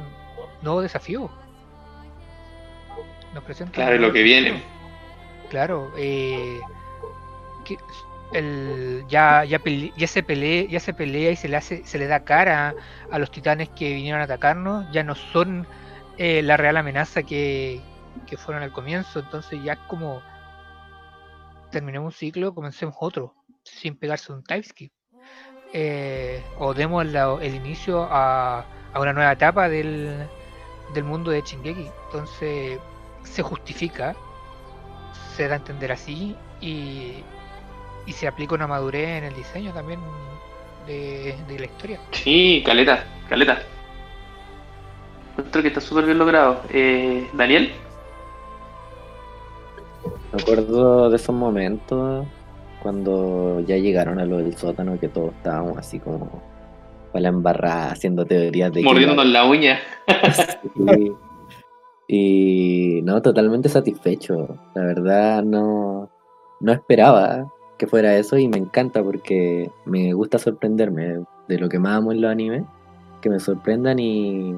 C: nuevos desafíos. Nos presentan
A: Claro, lo que viene.
C: Claro, eh, el, ya, ya, pele- ya se pelea, ya se pelea y se le hace, se le da cara a los titanes que vinieron a atacarnos, ya no son eh, la real amenaza que, fueron al comienzo, entonces ya es como terminemos un ciclo, comencemos otro, sin pegarse un time skip. Eh, o demos el inicio a, una nueva etapa del, del mundo de Shingeki. Entonces se justifica, se da a entender así y, y se aplica una madurez en el diseño también de, de la historia.
A: Sí, caleta, caleta. Encuentro que está súper bien logrado. Eh, Daniel,
B: Me acuerdo de esos momentos cuando ya llegaron a lo del sótano que todos estábamos así como para la embarrada haciendo teorías de que
A: mordiéndonos la uña.
B: Sí. Y no, totalmente satisfecho. La verdad no, no esperaba que fuera eso y me encanta porque me gusta sorprenderme de lo que más amo en los animes, que me sorprendan y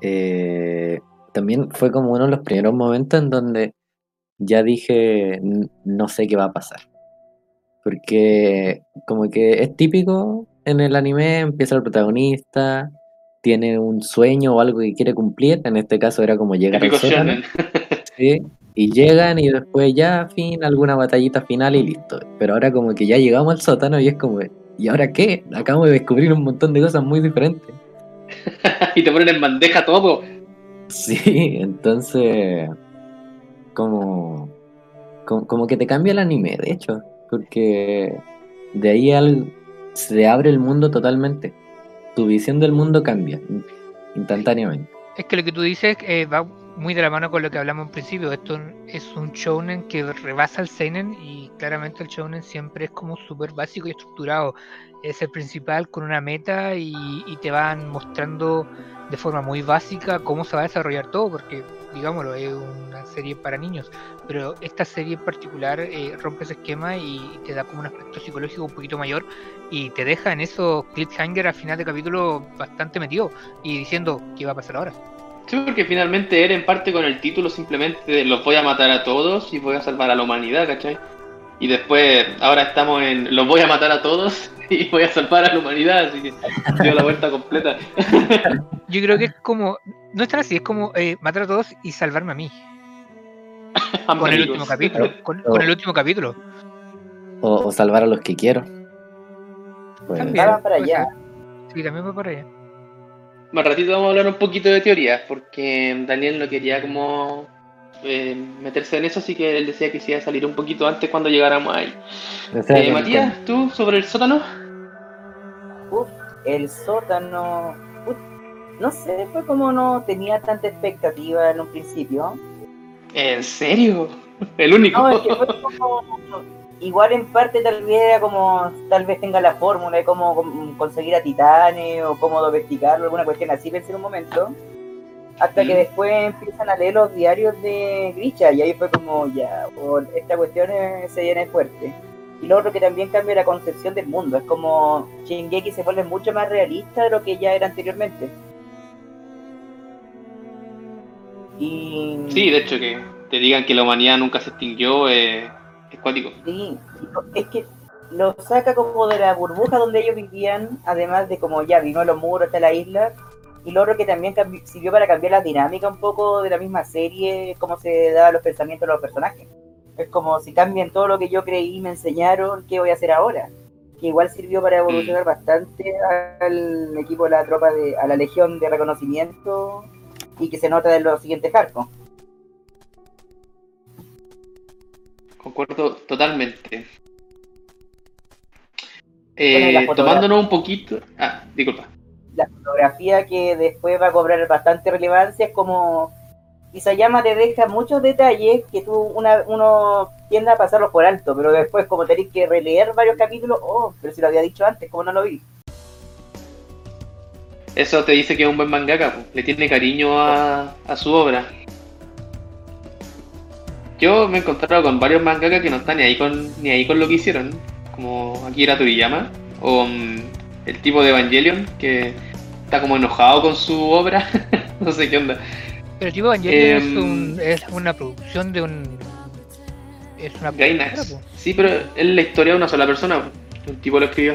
B: eh, también fue como uno de los primeros momentos en donde ya dije "N- no sé qué va a pasar. Porque como que es típico en el anime, empieza el protagonista, tiene un sueño o algo que quiere cumplir, en este caso era como llegar al sótano. ¿sí? Y llegan y después ya, fin, alguna batallita final y listo. Pero ahora como que ya llegamos al sótano y es como, ¿y ahora qué? Acabamos de descubrir un montón de cosas muy diferentes.
A: y te ponen en bandeja todo.
B: Sí, entonces, como, como, como que te cambia el anime, de hecho, porque de ahí al, se abre el mundo totalmente. Tu visión del mundo cambia in- instantáneamente.
C: Es que lo que tú dices eh, va muy de la mano con lo que hablamos en principio. Esto es un shounen que rebasa el seinen y claramente el shounen siempre es como súper básico y estructurado. Es el principal con una meta y, te van mostrando de forma muy básica cómo se va a desarrollar todo, porque digámoslo, es una serie para niños. Pero esta serie en particular eh, rompe ese esquema y te da como un aspecto psicológico un poquito mayor y te deja en esos cliffhanger al final de capítulo bastante metido y diciendo qué va a pasar ahora.
A: Sí, porque finalmente Eren parte con el título simplemente de los voy a matar a todos y voy a salvar a la humanidad, ¿cachai? Y después, ahora estamos en los voy a matar a todos y voy a salvar a la humanidad, así que dio la vuelta completa.
C: Yo creo que es como, no es tan así, es como eh, matar a todos y salvarme a mí. Con el último capítulo. Con, con el último capítulo.
B: O, o salvar a los que quiero. Pues,
C: También.
D: Para allá.
C: Sí, también va por allá.
A: Más ratito vamos a hablar un poquito de teoría, porque Daniel no quería como eh, meterse en eso, así que él decía que se iba a salir un poquito antes cuando llegáramos ahí. Eh, Matías, ¿tú sobre el sótano?
D: Uf, el sótano. uf, no sé, fue como no tenía tanta expectativa en un principio.
A: ¿En serio? El único.
D: No, es que fue como. Igual en parte tal vez era como. Tal vez tenga la fórmula de cómo conseguir a titanes o cómo domesticarlo, alguna cuestión así, pensé en un momento. hasta que
A: Mm.
D: después empiezan a leer los diarios de Grisha y ahí fue como ya, esta cuestión eh, se viene fuerte. Y lo otro que también cambia la concepción del mundo, es como Shingeki se vuelve mucho más realista de lo que ya era anteriormente. Y
A: Sí, de hecho, que te digan que la humanidad nunca se extinguió eh, es cuático.
D: Sí, es que lo saca como de la burbuja donde ellos vivían, además de como ya vino los muros hasta la isla, y lo otro que también sirvió para cambiar la dinámica un poco de la misma serie, cómo se daban los pensamientos de los personajes. Es como si cambian todo lo que yo creí, me enseñaron, ¿qué voy a hacer ahora? Que igual sirvió para evolucionar bastante al equipo de la tropa de, a la legión de reconocimiento y que se nota en los siguientes arcos.
A: Concuerdo totalmente.
D: Bueno,
A: Eh,
D: fotografía.
A: tomándonos un poquito. Ah, disculpa.
D: la fotografía que después va a cobrar bastante relevancia es como Isayama te deja muchos detalles que tú una, uno tiende a pasarlos por alto, pero después como tenés que releer varios capítulos, oh, pero si lo había dicho antes, ¿cómo no lo vi?
A: Eso te dice que es un buen mangaka, le tiene cariño a, a su obra. Yo me he encontrado con varios mangakas que no están ni ahí con, ni ahí con lo que hicieron, como Akira Toriyama, o mm, el tipo de Evangelion, que está como enojado con su obra, no sé qué onda.
C: Pero tipo Evangelion es,
A: Em,
C: un, es una producción de un. Es una
A: Gainax. Sí, pero es la historia de una sola persona, un tipo lo escribió.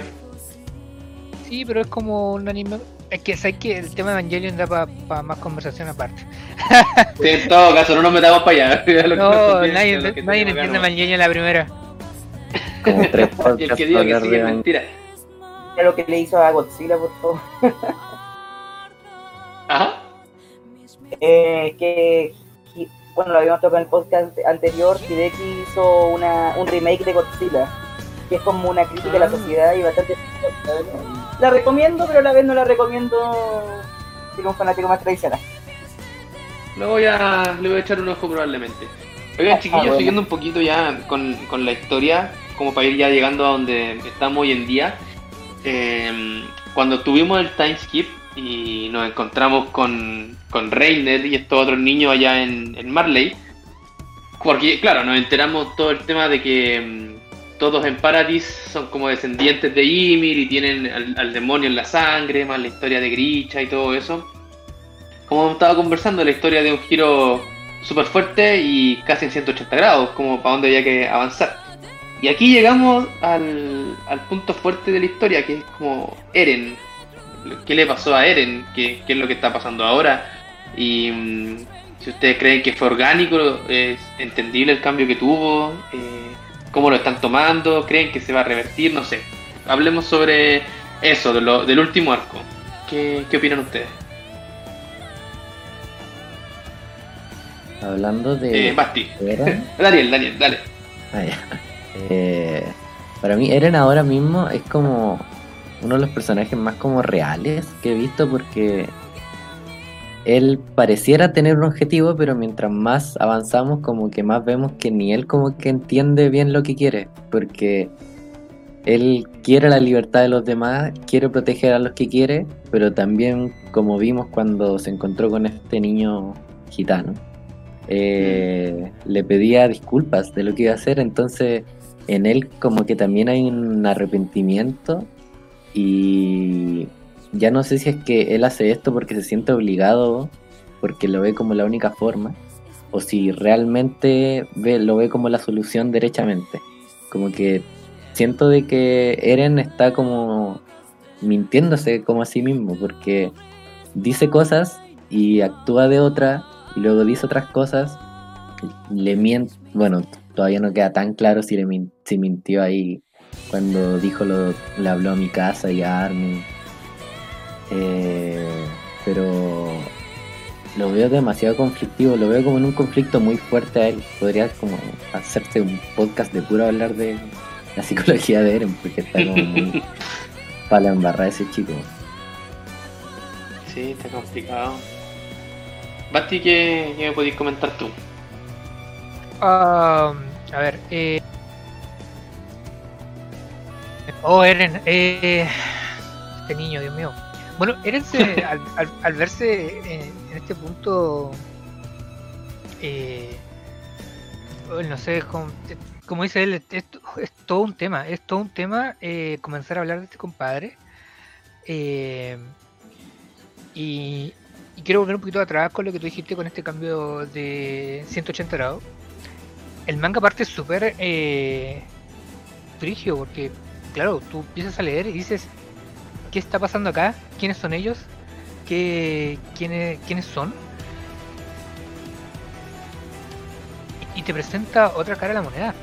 C: Sí, pero es como un anime. Es que sabes que el tema de Evangelion da para más conversación aparte.
A: Sí, en todo caso, no nos metamos para allá.
C: No, nadie, nadie
A: tenemos
C: entiende. Evangelion la primera.
B: Como tres
A: Y el que diga que sí es mentira.
D: Mira lo que le hizo a Godzilla, por favor.
A: Ajá.
D: Eh, que, Hi- bueno, lo habíamos tocado en el podcast anterior, Hideki hizo una, un remake de Godzilla, que es como una crítica a la
A: Ah.
D: sociedad y bastante... La recomiendo, pero a la vez no la recomiendo si un fanático más tradicional.
A: Lo voy a, le voy a echar un ojo probablemente. Oigan,
D: Ah,
A: chiquillos,
D: bueno.
A: siguiendo un poquito ya con, con la historia, como para ir ya llegando a donde estamos hoy en día. eh, cuando tuvimos el time skip y nos encontramos con, con Reiner y estos otros niños allá en, en Marley, porque claro, nos enteramos todo el tema de que mm, todos en Paradis son como descendientes de Ymir y tienen al, demonio en la sangre, más la historia de Grisha y todo eso como hemos estado conversando, la historia de un giro súper fuerte y casi en 180 grados, como para dónde había que avanzar. Y aquí llegamos al, punto fuerte de la historia, que es como Eren. ¿Qué le pasó a Eren? ¿Qué, qué es lo que está pasando ahora? Y mm, si ustedes creen que fue orgánico, es entendible el cambio que tuvo, eh, cómo lo están tomando, creen que se va a revertir, no sé. Hablemos sobre eso, de lo- del último arco. ¿Qué, qué opinan ustedes?
B: Hablando de
A: Eh, Basti. Daniel, Daniel, dale.
B: ah, ya. Eh, para mí Eren ahora mismo es como uno de los personajes más como reales que he visto porque él pareciera tener un objetivo, pero mientras más avanzamos como que más vemos que ni él como que entiende bien lo que quiere, porque él quiere la libertad de los demás, quiere proteger a los que quiere, pero también como vimos cuando se encontró con este niño gitano, eh, le pedía disculpas de lo que iba a hacer, entonces en él como que también hay un arrepentimiento y ya no sé si es que él hace esto porque se siente obligado, porque lo ve como la única forma, o si realmente ve, lo ve como la solución derechamente. Como que siento de que Eren está como mintiéndose como a sí mismo, porque dice cosas y actúa de otra, y luego dice otras cosas, le miente, bueno, todavía no queda tan claro si, le si mintió ahí cuando dijo lo, le habló a mi casa y a Armin. Eh, pero lo veo demasiado conflictivo, lo veo como en un conflicto muy fuerte a él. Podría como hacerse un podcast de puro hablar de la psicología de Eren, porque está como muy para la embarrada ese chico.
A: Sí, está complicado. Basti, ¿qué, qué me podéis comentar tú?
C: Ah, a ver, eh... Oh, Eren, eh... Este niño, Dios mío. Bueno, Eren al, al, al verse en, en este punto, eh, no sé, como, como dice él, es, es todo un tema, es todo un tema eh, comenzar a hablar de este compadre. Eh, y, y quiero volver un poquito atrás con lo que tú dijiste con este cambio de 180 grados. El manga parte súper eh, frigio porque, claro, tú empiezas a leer y dices, ¿qué está pasando acá? ¿Quiénes son ellos? ¿Qué, quiénes, ¿Quiénes son? Y te presenta otra cara de la moneda.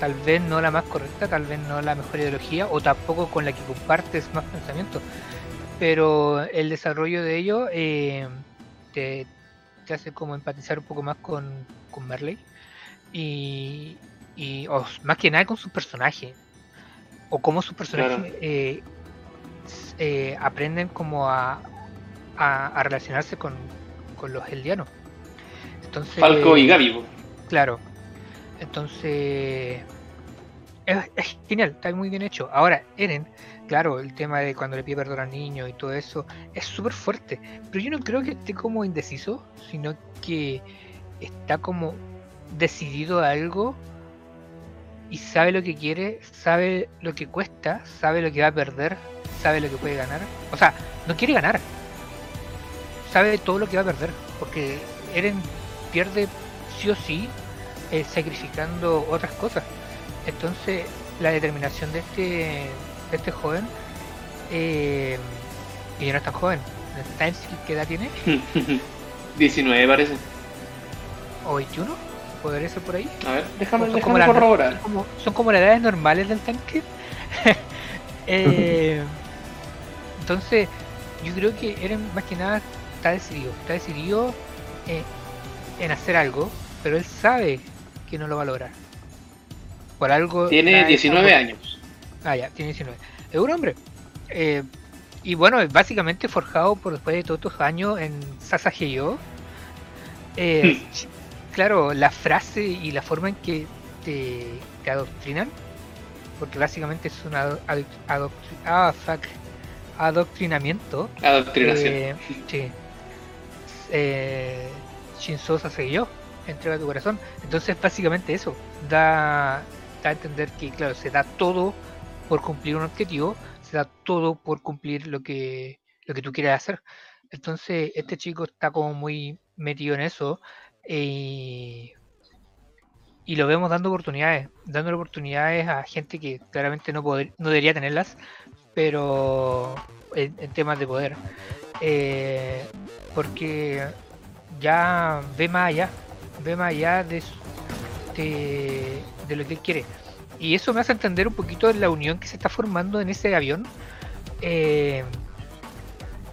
C: Tal vez no la más correcta, tal vez no la mejor ideología, o tampoco con la que compartes más pensamiento. Pero el desarrollo de ello eh, te, te hace como empatizar un poco más con, con Merley. Y, y o más que nada con su personaje. O cómo sus personajes
A: Claro.
C: eh, eh, aprenden como a, a, a relacionarse con, con los eldianos. Entonces,
A: Falco y Gaby. po.
C: Claro. Entonces. Es, es genial, está muy bien hecho. Ahora, Eren, claro, el tema de cuando le pide perdón al niño y todo eso es súper fuerte. Pero yo no creo que esté como indeciso, sino que está como decidido a algo y sabe lo que quiere, sabe lo que cuesta, sabe lo que va a perder, sabe lo que puede ganar. O sea, no quiere ganar, sabe todo lo que va a perder, porque Eren pierde sí o sí eh, sacrificando otras cosas. Entonces, la determinación de este, de este joven, eh, y ya no es tan joven, ¿sabes qué edad tiene?
A: 19 parece.
C: ¿O 21? ¿Podría ser por ahí?
A: A ver, déjame,
C: Son como
A: déjame
C: las-
A: corroborar.
C: Son como, son como las edades normales del tanque. Eh, entonces, yo creo que Eren más que nada está decidido. Está decidido eh, en hacer algo, pero él sabe que no lo va a lograr. Por algo.
A: Tiene
C: trae esa
A: 19
C: oportunidad.
A: años.
C: Ah, ya, tiene 19. Es un hombre. Eh, y bueno, es básicamente forjado por después de todos estos años en Sasageyo. Eh, claro, la frase y la forma en que te, te adoctrinan, porque básicamente es un ado- ah, fuck, adoctrinamiento.
A: Adoctrinación.
C: Eh, sí. Eh, Shinzo Sasageyo, entrega tu corazón. Entonces, básicamente eso. Da, da a entender que, claro, se da todo por cumplir un objetivo, se da todo por cumplir lo que, lo que tú quieres hacer. Entonces, este chico está como muy metido en eso. Eh, y lo vemos dando oportunidades, dando oportunidades a gente que claramente no, poder- no debería tenerlas, pero en, temas de poder. Eh, porque ya ve más allá, ve más allá de, de, de lo que él quiere. Y eso me hace entender un poquito la unión que se está formando en ese avión. Eh,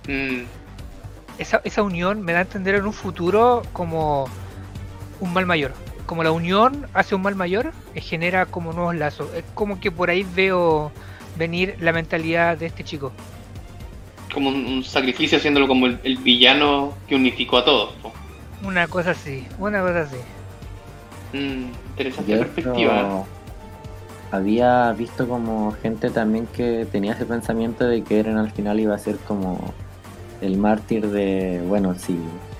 A: Mm,
C: esa, esa unión me da a entender en un futuro como un mal mayor. Como la unión hace un mal mayor, eh, genera como nuevos lazos. Es como que por ahí veo venir la mentalidad de este chico.
A: como un, un sacrificio haciéndolo como el, el villano que unificó a todos.
C: Una cosa así, una cosa así.
A: Mm, interesante
B: Yo
A: perspectiva.
B: había visto como gente también que tenía ese pensamiento de que Eren al final iba a ser como el mártir de, bueno, si,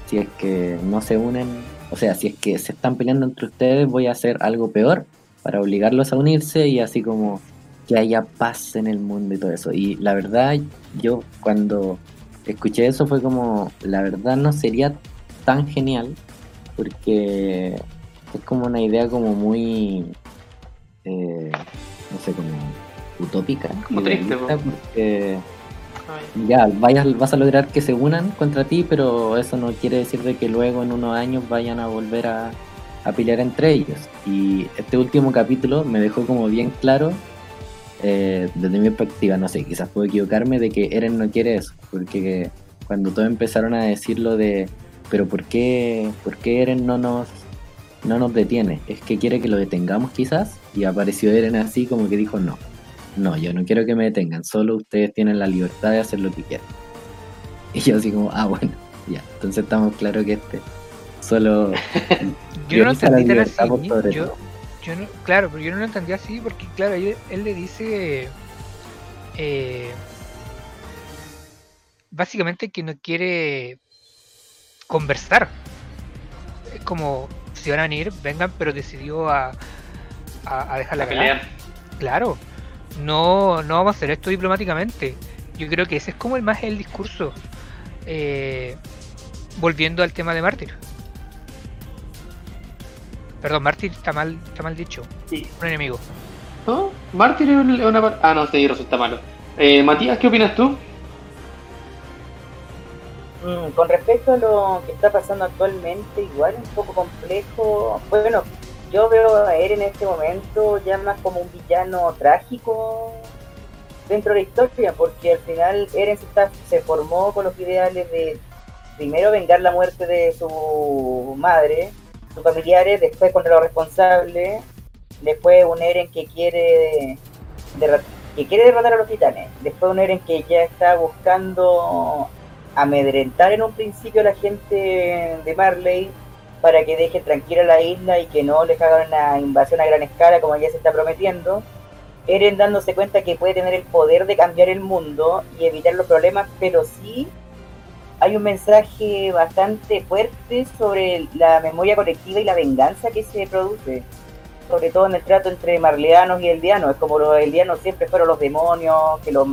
B: si es que no se unen, o sea, si es que se están peleando entre ustedes, voy a hacer algo peor para obligarlos a unirse y así como que haya paz en el mundo y todo eso. Y la verdad, yo cuando escuché eso fue como, la verdad no sería tan genial porque es como una idea como muy, eh, no sé, como utópica.
A: Como triste,
B: porque ya vayas, vas a lograr que se unan contra ti, pero eso no quiere decir de que luego en unos años vayan a volver a, a pelear entre ellos. Y este último capítulo me dejó como bien claro, eh, desde mi perspectiva, no sé, quizás puedo equivocarme, de que Eren no quiere eso, porque cuando todos empezaron a decir lo de, pero ¿por qué, por qué Eren no nos, no nos detiene? Es que quiere que lo detengamos quizás, y apareció Eren así como que dijo no no, yo no quiero que me detengan, solo ustedes tienen la libertad de hacer lo que quieran. Y yo así como, ah, bueno, ya, entonces estamos claros que este solo...
C: yo no entendí así, yo, yo no, claro, pero yo no lo entendí así porque, claro, él, le dice... Eh, básicamente que no quiere conversar. Es como, si van a venir, vengan, pero decidió a, a dejar la
A: pelea.
C: Claro, no, no vamos a hacer esto diplomáticamente. Yo creo que ese es como el más el discurso. Eh, volviendo al tema de mártir. Perdón, mártir está mal, está mal dicho.
A: Sí.
C: Un enemigo.
A: ¿No? Mártir es una... Ah, no, este está malo. Eh, Matías, ¿qué opinas tú?
D: Mm, con respecto a lo que está pasando actualmente, igual un poco complejo. Bueno, yo veo a él en este momento ya más como un villano trágico dentro de la historia, porque al final Eren se, se formó con los ideales de primero vengar la muerte de su madre, sus familiares, después contra los responsables, después un Eren que quiere que quiere derrotar a los titanes, después un Eren que ya está buscando amedrentar en un principio a la gente de Marley, para que dejen tranquila la isla y que no les hagan una invasión a gran escala como ya se está prometiendo. Eren dándose cuenta que puede tener el poder de cambiar el mundo y evitar los problemas, pero sí hay un mensaje bastante fuerte sobre la memoria colectiva y la venganza que se produce, sobre todo en el trato entre marleanos y eldianos. Es como los eldianos siempre fueron los demonios que los,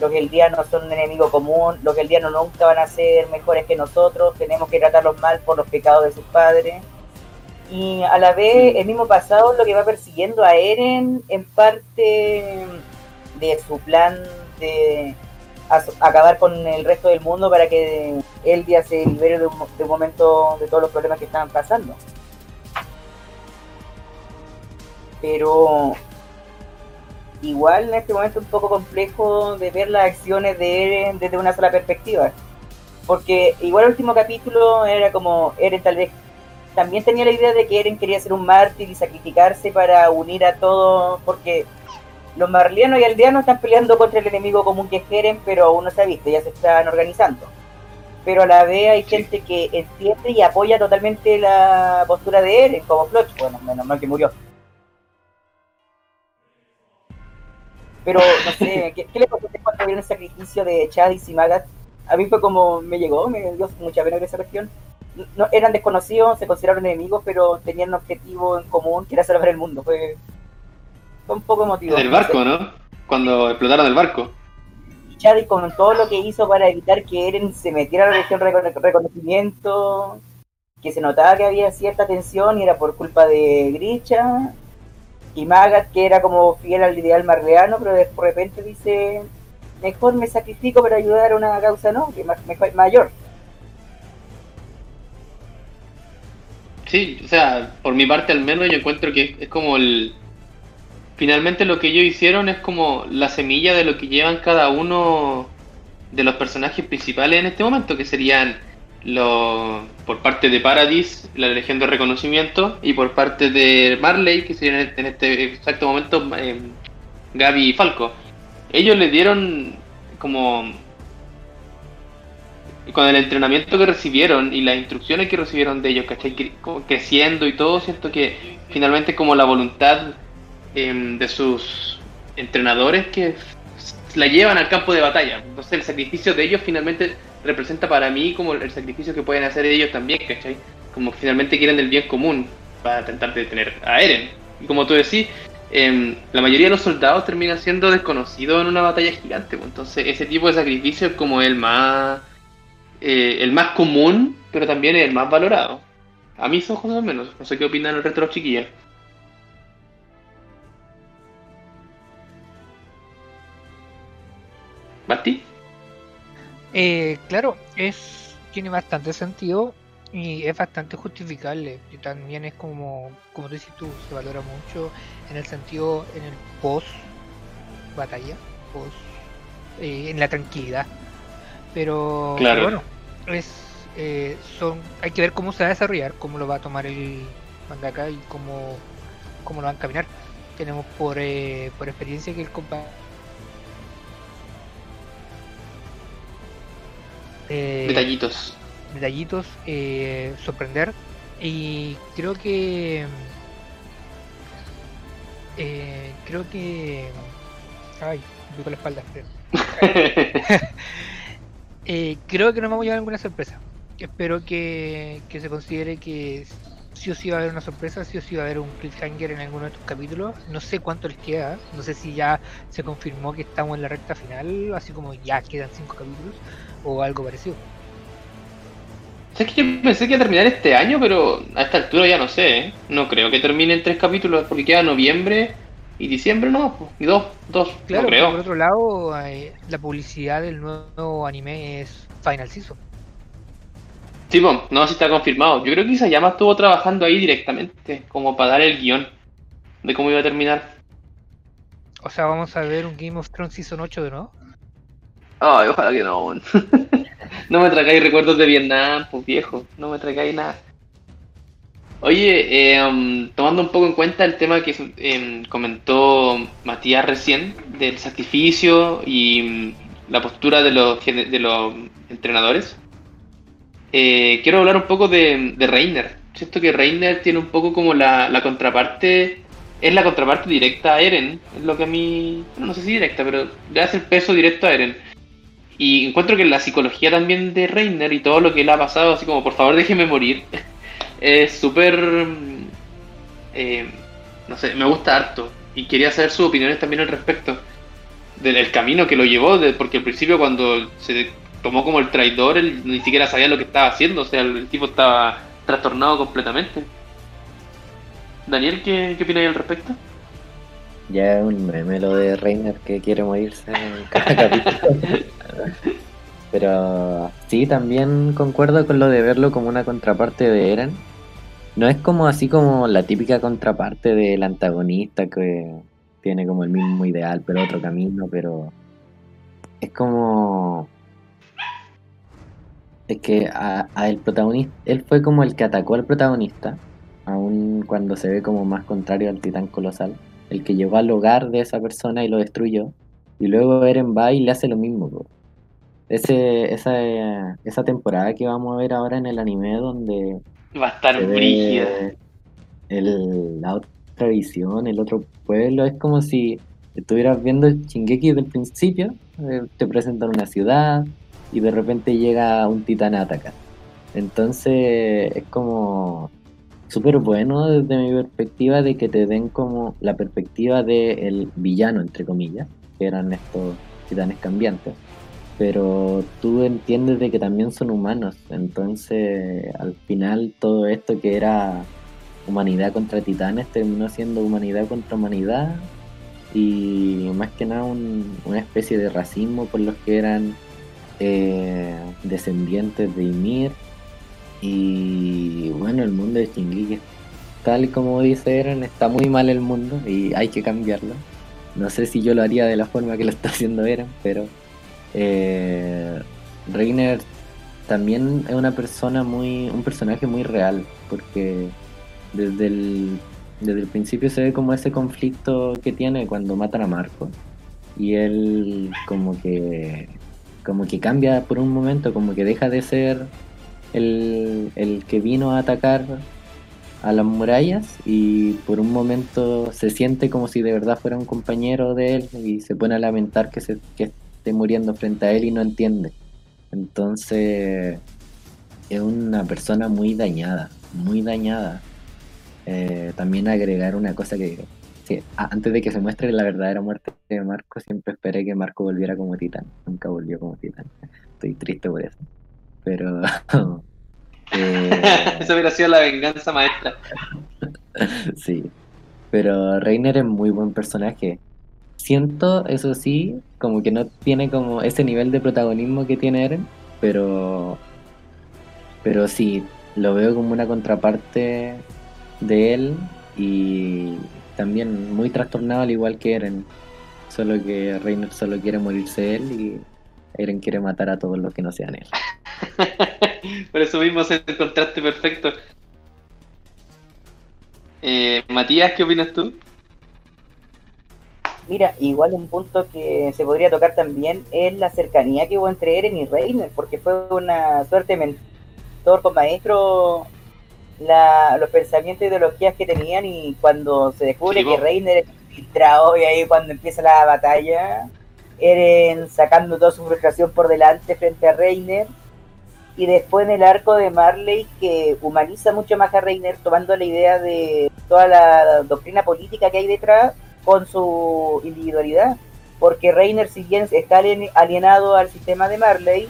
D: los geldianos son un enemigo común, los geldianos nunca van a ser mejores que nosotros, tenemos que tratarlos mal por los pecados de sus padres. Y a la vez, el mismo pasado lo que va persiguiendo a Eren en parte de su plan de acabar con el resto del mundo para que Eldia se libere de un, de un momento de todos los problemas que estaban pasando. Pero igual en este momento es un poco complejo de ver las acciones de Eren desde una sola perspectiva. Porque igual el último capítulo era como Eren tal vez también tenía la idea de que Eren quería ser un mártir y sacrificarse para unir a todos, porque los marlianos y aldeanos están peleando contra el enemigo común que es Eren, pero aún no se ha visto, ya se están organizando. Pero a la vez hay gente que entiende y apoya totalmente la postura de Eren, como Floch, bueno, menos mal que murió. Pero no sé, ¿qué, le pasó cuando vieron el sacrificio de Chad y Simagat? A mí fue como me llegó, me dio mucha pena ver esa región. No, eran desconocidos, se consideraron enemigos, pero tenían un objetivo en común que era salvar el mundo. Fue, fue un poco emotivo.
A: El barco, ¿no? Cuando explotaron el barco.
D: Chad y con todo lo que hizo para evitar que Eren se metiera a la región reconocimiento, que se notaba que había cierta tensión y era por culpa de Gricha y Magat, que era como fiel al ideal marleano, pero de repente dice, mejor me sacrifico para ayudar a una causa noble, mejor, mayor.
A: Sí, o sea, por mi parte al menos yo encuentro que es como el... Finalmente lo que ellos hicieron es como la semilla de lo que llevan cada uno de los personajes principales en este momento, que serían lo, por parte de Paradis, la Legión de Reconocimiento, y por parte de Marley, que sería en este exacto momento eh, Gaby y Falco. Ellos le dieron como... Con el entrenamiento que recibieron y las instrucciones que recibieron de ellos, que ¿cachai? Creciendo y todo, siento que finalmente como la voluntad em, de sus entrenadores que la llevan al campo de batalla. Entonces el sacrificio de ellos finalmente representa para mí como el sacrificio que pueden hacer ellos también, ¿cachai? Como que finalmente quieren el bien común para intentar detener a Eren. Y como tú decís, em, la mayoría de los soldados terminan siendo desconocidos en una batalla gigante, pues. entonces ese tipo de sacrificio es como el más, eh, el más común, pero también el más valorado. A mis ojos al menos, no sé qué opinan el resto de los chiquillos.
C: Eh, claro, es tiene bastante sentido y es bastante justificable. Y también es como, como dices tú, se valora mucho en el sentido, en el post batalla, post, eh, en la tranquilidad. Pero bueno, es, eh, son, hay que ver cómo se va a desarrollar, cómo lo va a tomar el mangaka y cómo, cómo lo van a caminar. Tenemos por, eh, por experiencia que el compa
A: Eh, detallitos.
C: Detallitos, eh, sorprender. Y creo que. Eh, creo que. Ay, me con la espalda. creo eh, que nos vamos a llevar alguna sorpresa. Espero que, que se considere que sí o sí va a haber una sorpresa, sí o sí va a haber un cliffhanger en alguno de estos capítulos. No sé cuánto les queda, no sé si ya se confirmó que estamos en la recta final, así como ya quedan cinco capítulos o algo parecido.
A: Es que yo pensé que iba a terminar este año, pero a esta altura ya no sé, ¿eh? No creo que termine en tres capítulos, porque queda noviembre y diciembre, ¿no? Pues, Y dos, dos,
C: Claro,
A: no creo.
C: por otro lado, eh, la publicidad del nuevo anime es Final Season.
A: Sí, pues, no, si está confirmado. Yo creo que Isayama estuvo trabajando ahí directamente, como para dar el guion de cómo iba a terminar.
C: O sea, vamos a ver un Game of Thrones Season 8 de nuevo.
A: Ay, ojalá que no. no me traigáis recuerdos de Vietnam, pues viejo. No me traigáis nada. Oye, eh, um, tomando un poco en cuenta el tema que em, comentó Matías recién, del sacrificio y mm, la postura de los, de los entrenadores, eh, quiero hablar un poco de, de Reiner. Siento que Reiner tiene un poco como la, contraparte, es la contraparte directa a Eren, es lo que a mí, no sé si directa, pero le hace el peso directo a Eren. Y encuentro que la psicología también de Reiner y todo lo que le ha pasado, así como por favor déjeme morir, es súper... mm, eh, no sé, me gusta harto. Y quería saber sus opiniones también al respecto. Del el camino que lo llevó, porque al principio cuando se tomó como el traidor, él ni siquiera sabía lo que estaba haciendo, o sea, el, tipo estaba trastornado completamente. Daniel, ¿qué, qué opinas al respecto?
B: Ya es un meme lo de Reiner que quiere morirse en cada capítulo. Pero sí, también concuerdo con lo de verlo como una contraparte de Eren. No es como así como la típica contraparte del antagonista que tiene como el mismo ideal, pero otro camino, pero es como... Es que a, a el protagonista, él fue como el que atacó al protagonista, aun cuando se ve como más contrario al titán colosal el que llegó al hogar de esa persona y lo destruyó. Y luego Eren va y le hace lo mismo. po. Ese, esa, esa temporada que vamos a ver ahora en el anime donde
A: Va a estar brígida.
B: el, la otra visión, el otro pueblo, es como si estuvieras viendo Shingeki del principio, eh, te presentan una ciudad y de repente llega un titán a atacar. Entonces es como súper bueno desde mi perspectiva de que te den como la perspectiva del villano, entre comillas, que eran estos titanes cambiantes. Pero tú entiendes de que también son humanos, entonces al final todo esto que era humanidad contra titanes terminó siendo humanidad contra humanidad y más que nada un- una especie de racismo por los que eran eh, descendientes de Ymir y bueno, el mundo de Shingeki, tal como dice Eren, está muy mal el mundo y hay que cambiarlo. No sé si yo lo haría de la forma que lo está haciendo Eren, pero eh, Reiner también es una persona muy, un personaje muy real, porque desde el, desde el principio se ve como ese conflicto que tiene cuando matan a Marco y él como que como que cambia por un momento, como que deja de ser el, el que vino a atacar a las murallas y por un momento se siente como si de verdad fuera un compañero de él y se pone a lamentar que, se, que esté muriendo frente a él y no entiende. Entonces es una persona muy dañada, muy dañada. Eh, también agregar una cosa que sí, antes de que se muestre la verdadera muerte de Marco, siempre esperé que Marco volviera como titán. Nunca volvió como titán. Estoy triste por eso. Pero eh,
A: Esa hubiera sido la venganza maestra.
B: sí. Pero Reiner es muy buen personaje. Siento, eso sí, como que no tiene como ese nivel de protagonismo que tiene Eren, pero pero sí, lo veo como una contraparte de él y también muy trastornado al igual que Eren. Solo que Reiner solo quiere morirse él y Eren quiere matar a todos los que no sean él.
A: Por eso mismo es el contraste perfecto. Eh, Matías, ¿qué opinas tú?
D: Mira, igual un punto que se podría tocar también es la cercanía que hubo entre Eren y Reiner, porque fue una suerte mentor con maestro la, los pensamientos e ideologías que tenían y cuando se descubre
A: Sí,
D: que. Reiner es infiltrado y ahí cuando empieza la batalla, Eren sacando toda su frustración por delante frente a Reiner. Y después en el arco de Marley que humaniza mucho más a Reiner tomando la idea de toda la doctrina política que hay detrás con su individualidad. Porque Reiner si bien está alienado al sistema de Marley,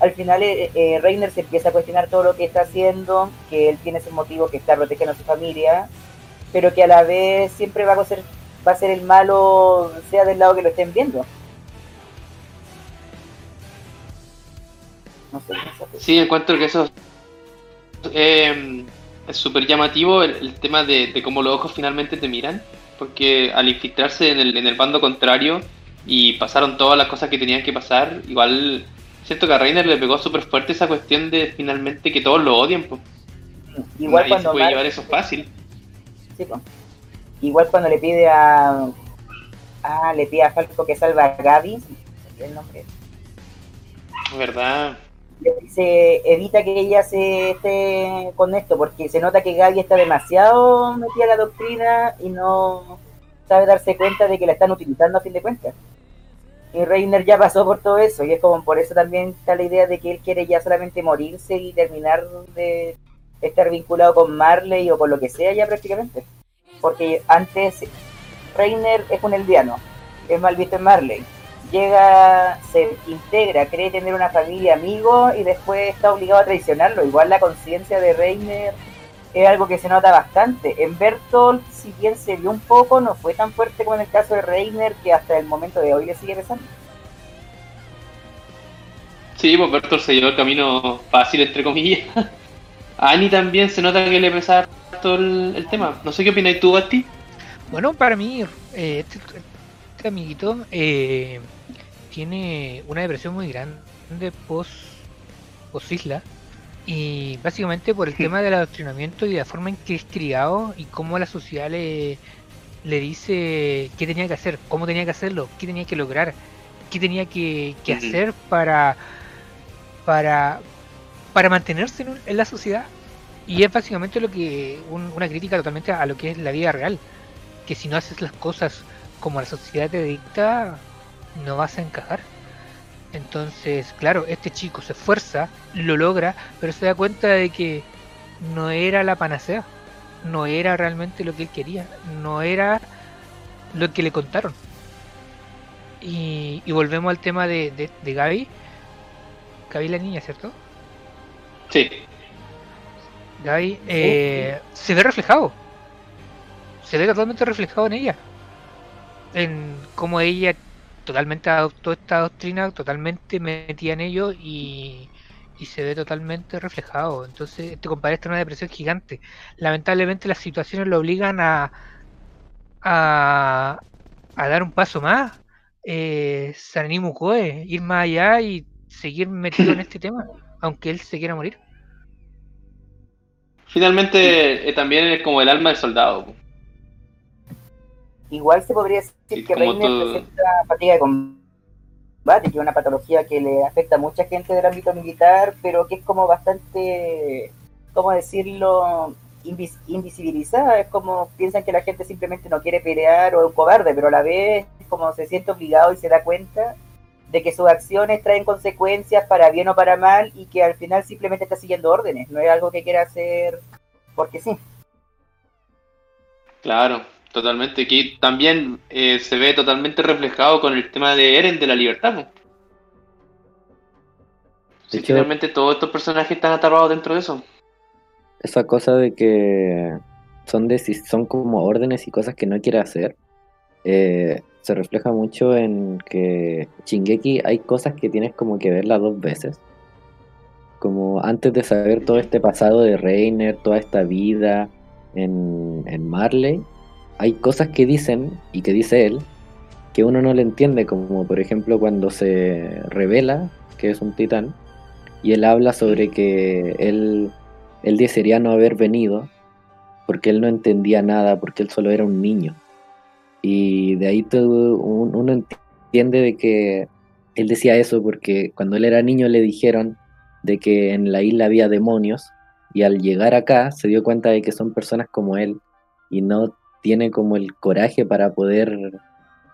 D: al final eh, eh, Reiner se empieza a cuestionar todo lo que está haciendo, que él tiene ese motivo que está protegiendo a su familia, pero que a la vez siempre va a ser, va a ser el malo, sea del lado que lo estén viendo.
A: No sé, Sí, encuentro que eso eh, es súper llamativo el, tema de, cómo los ojos finalmente te miran, porque al infiltrarse en el, en el bando contrario y pasaron todas las cosas que tenían que pasar, igual siento que a Reiner le pegó súper fuerte esa cuestión de finalmente que todos lo odien.
D: Igual cuando
A: se puede llevar eso fácil.
D: Igual cuando le pide a. Ah, le pide a Falco que salva a Gaby. El nombre.
A: ¿Verdad?
D: Le dice, evita que ella se esté con esto, porque se nota que Gaby está demasiado metida en la doctrina y no sabe darse cuenta de que la están utilizando a fin de cuentas. Y Reiner ya pasó por todo eso, y es como por eso también está la idea de que él quiere ya solamente morirse y terminar de estar vinculado con Marley o con lo que sea ya prácticamente. Porque antes Reiner es un eldiano, es mal visto en Marley. Llega, se integra, cree tener una familia, amigo y después está obligado a traicionarlo. Igual la conciencia de Reiner es algo que se nota bastante. En Bertolt, si bien se vio un poco, no fue tan fuerte como en el caso de Reiner, que hasta el momento de hoy le sigue pesando.
A: Sí, pues Bertolt se llevó el camino fácil, entre comillas. A Ani también se nota que le pesa todo el, tema. No sé qué opinas tú, Basti.
C: Bueno, para mí, eh, este, este, amiguito eh, tiene una depresión muy grande post, post isla y básicamente por el tema del adoctrinamiento y la forma en que es criado y cómo la sociedad le, le dice qué tenía que hacer, cómo tenía que hacerlo, qué tenía que lograr, qué tenía que, hacer para, para, para mantenerse en, la sociedad. Y es básicamente lo que una crítica totalmente a lo que es la vida real. Que si no haces las cosas como la sociedad te dicta, no vas a encajar. Entonces, claro, este chico se esfuerza, lo logra, pero se da cuenta de que no era la panacea, no era realmente lo que él quería, no era lo que le contaron. Y, volvemos al tema de, de, de Gaby. Gaby la niña, ¿cierto?
A: Sí.
C: Gaby eh, se ve reflejado. Se ve totalmente reflejado en ella. En cómo ella totalmente adoptó esta doctrina, totalmente metía en ello y, se ve totalmente reflejado. Entonces, este compadre está en una depresión gigante. Lamentablemente las situaciones lo obligan a, a, dar un paso más. Eh, Sananimu Koe, ir más allá y seguir metido en este tema, aunque él se quiera morir.
A: Finalmente, eh, también es como el alma del soldado.
D: Igual se podría decir que Reiner presenta fatiga de combate, que es una patología que le afecta a mucha gente del ámbito militar, pero que es como bastante, ¿cómo decirlo?, invisibilizada. Es como piensan que la gente simplemente no quiere pelear o es un cobarde, pero a la vez como se siente obligado y se da cuenta de que sus acciones traen consecuencias para bien o para mal y que al final simplemente está siguiendo órdenes, no es algo que quiera hacer porque sí.
A: Claro, Totalmente, que también eh, se ve totalmente reflejado con el tema de Eren de la libertad. Sí, finalmente todos estos personajes están atrapados dentro de eso.
B: Esa cosa de que son, son como órdenes y cosas que no quiere hacer, eh, se refleja mucho en que Shingeki hay cosas que tienes como que verla dos veces. Como antes de saber todo este pasado de Reiner, toda esta vida en, en Marley, hay cosas que dicen y que dice él que uno no le entiende, como por ejemplo cuando se revela que es un titán y él habla sobre que él, él desearía no haber venido porque él no entendía nada, porque él solo era un niño. Y de ahí todo, uno entiende de que él decía eso porque cuando él era niño le dijeron de que en la isla había demonios y al llegar acá se dio cuenta de que son personas como él y no tiene como el coraje para poder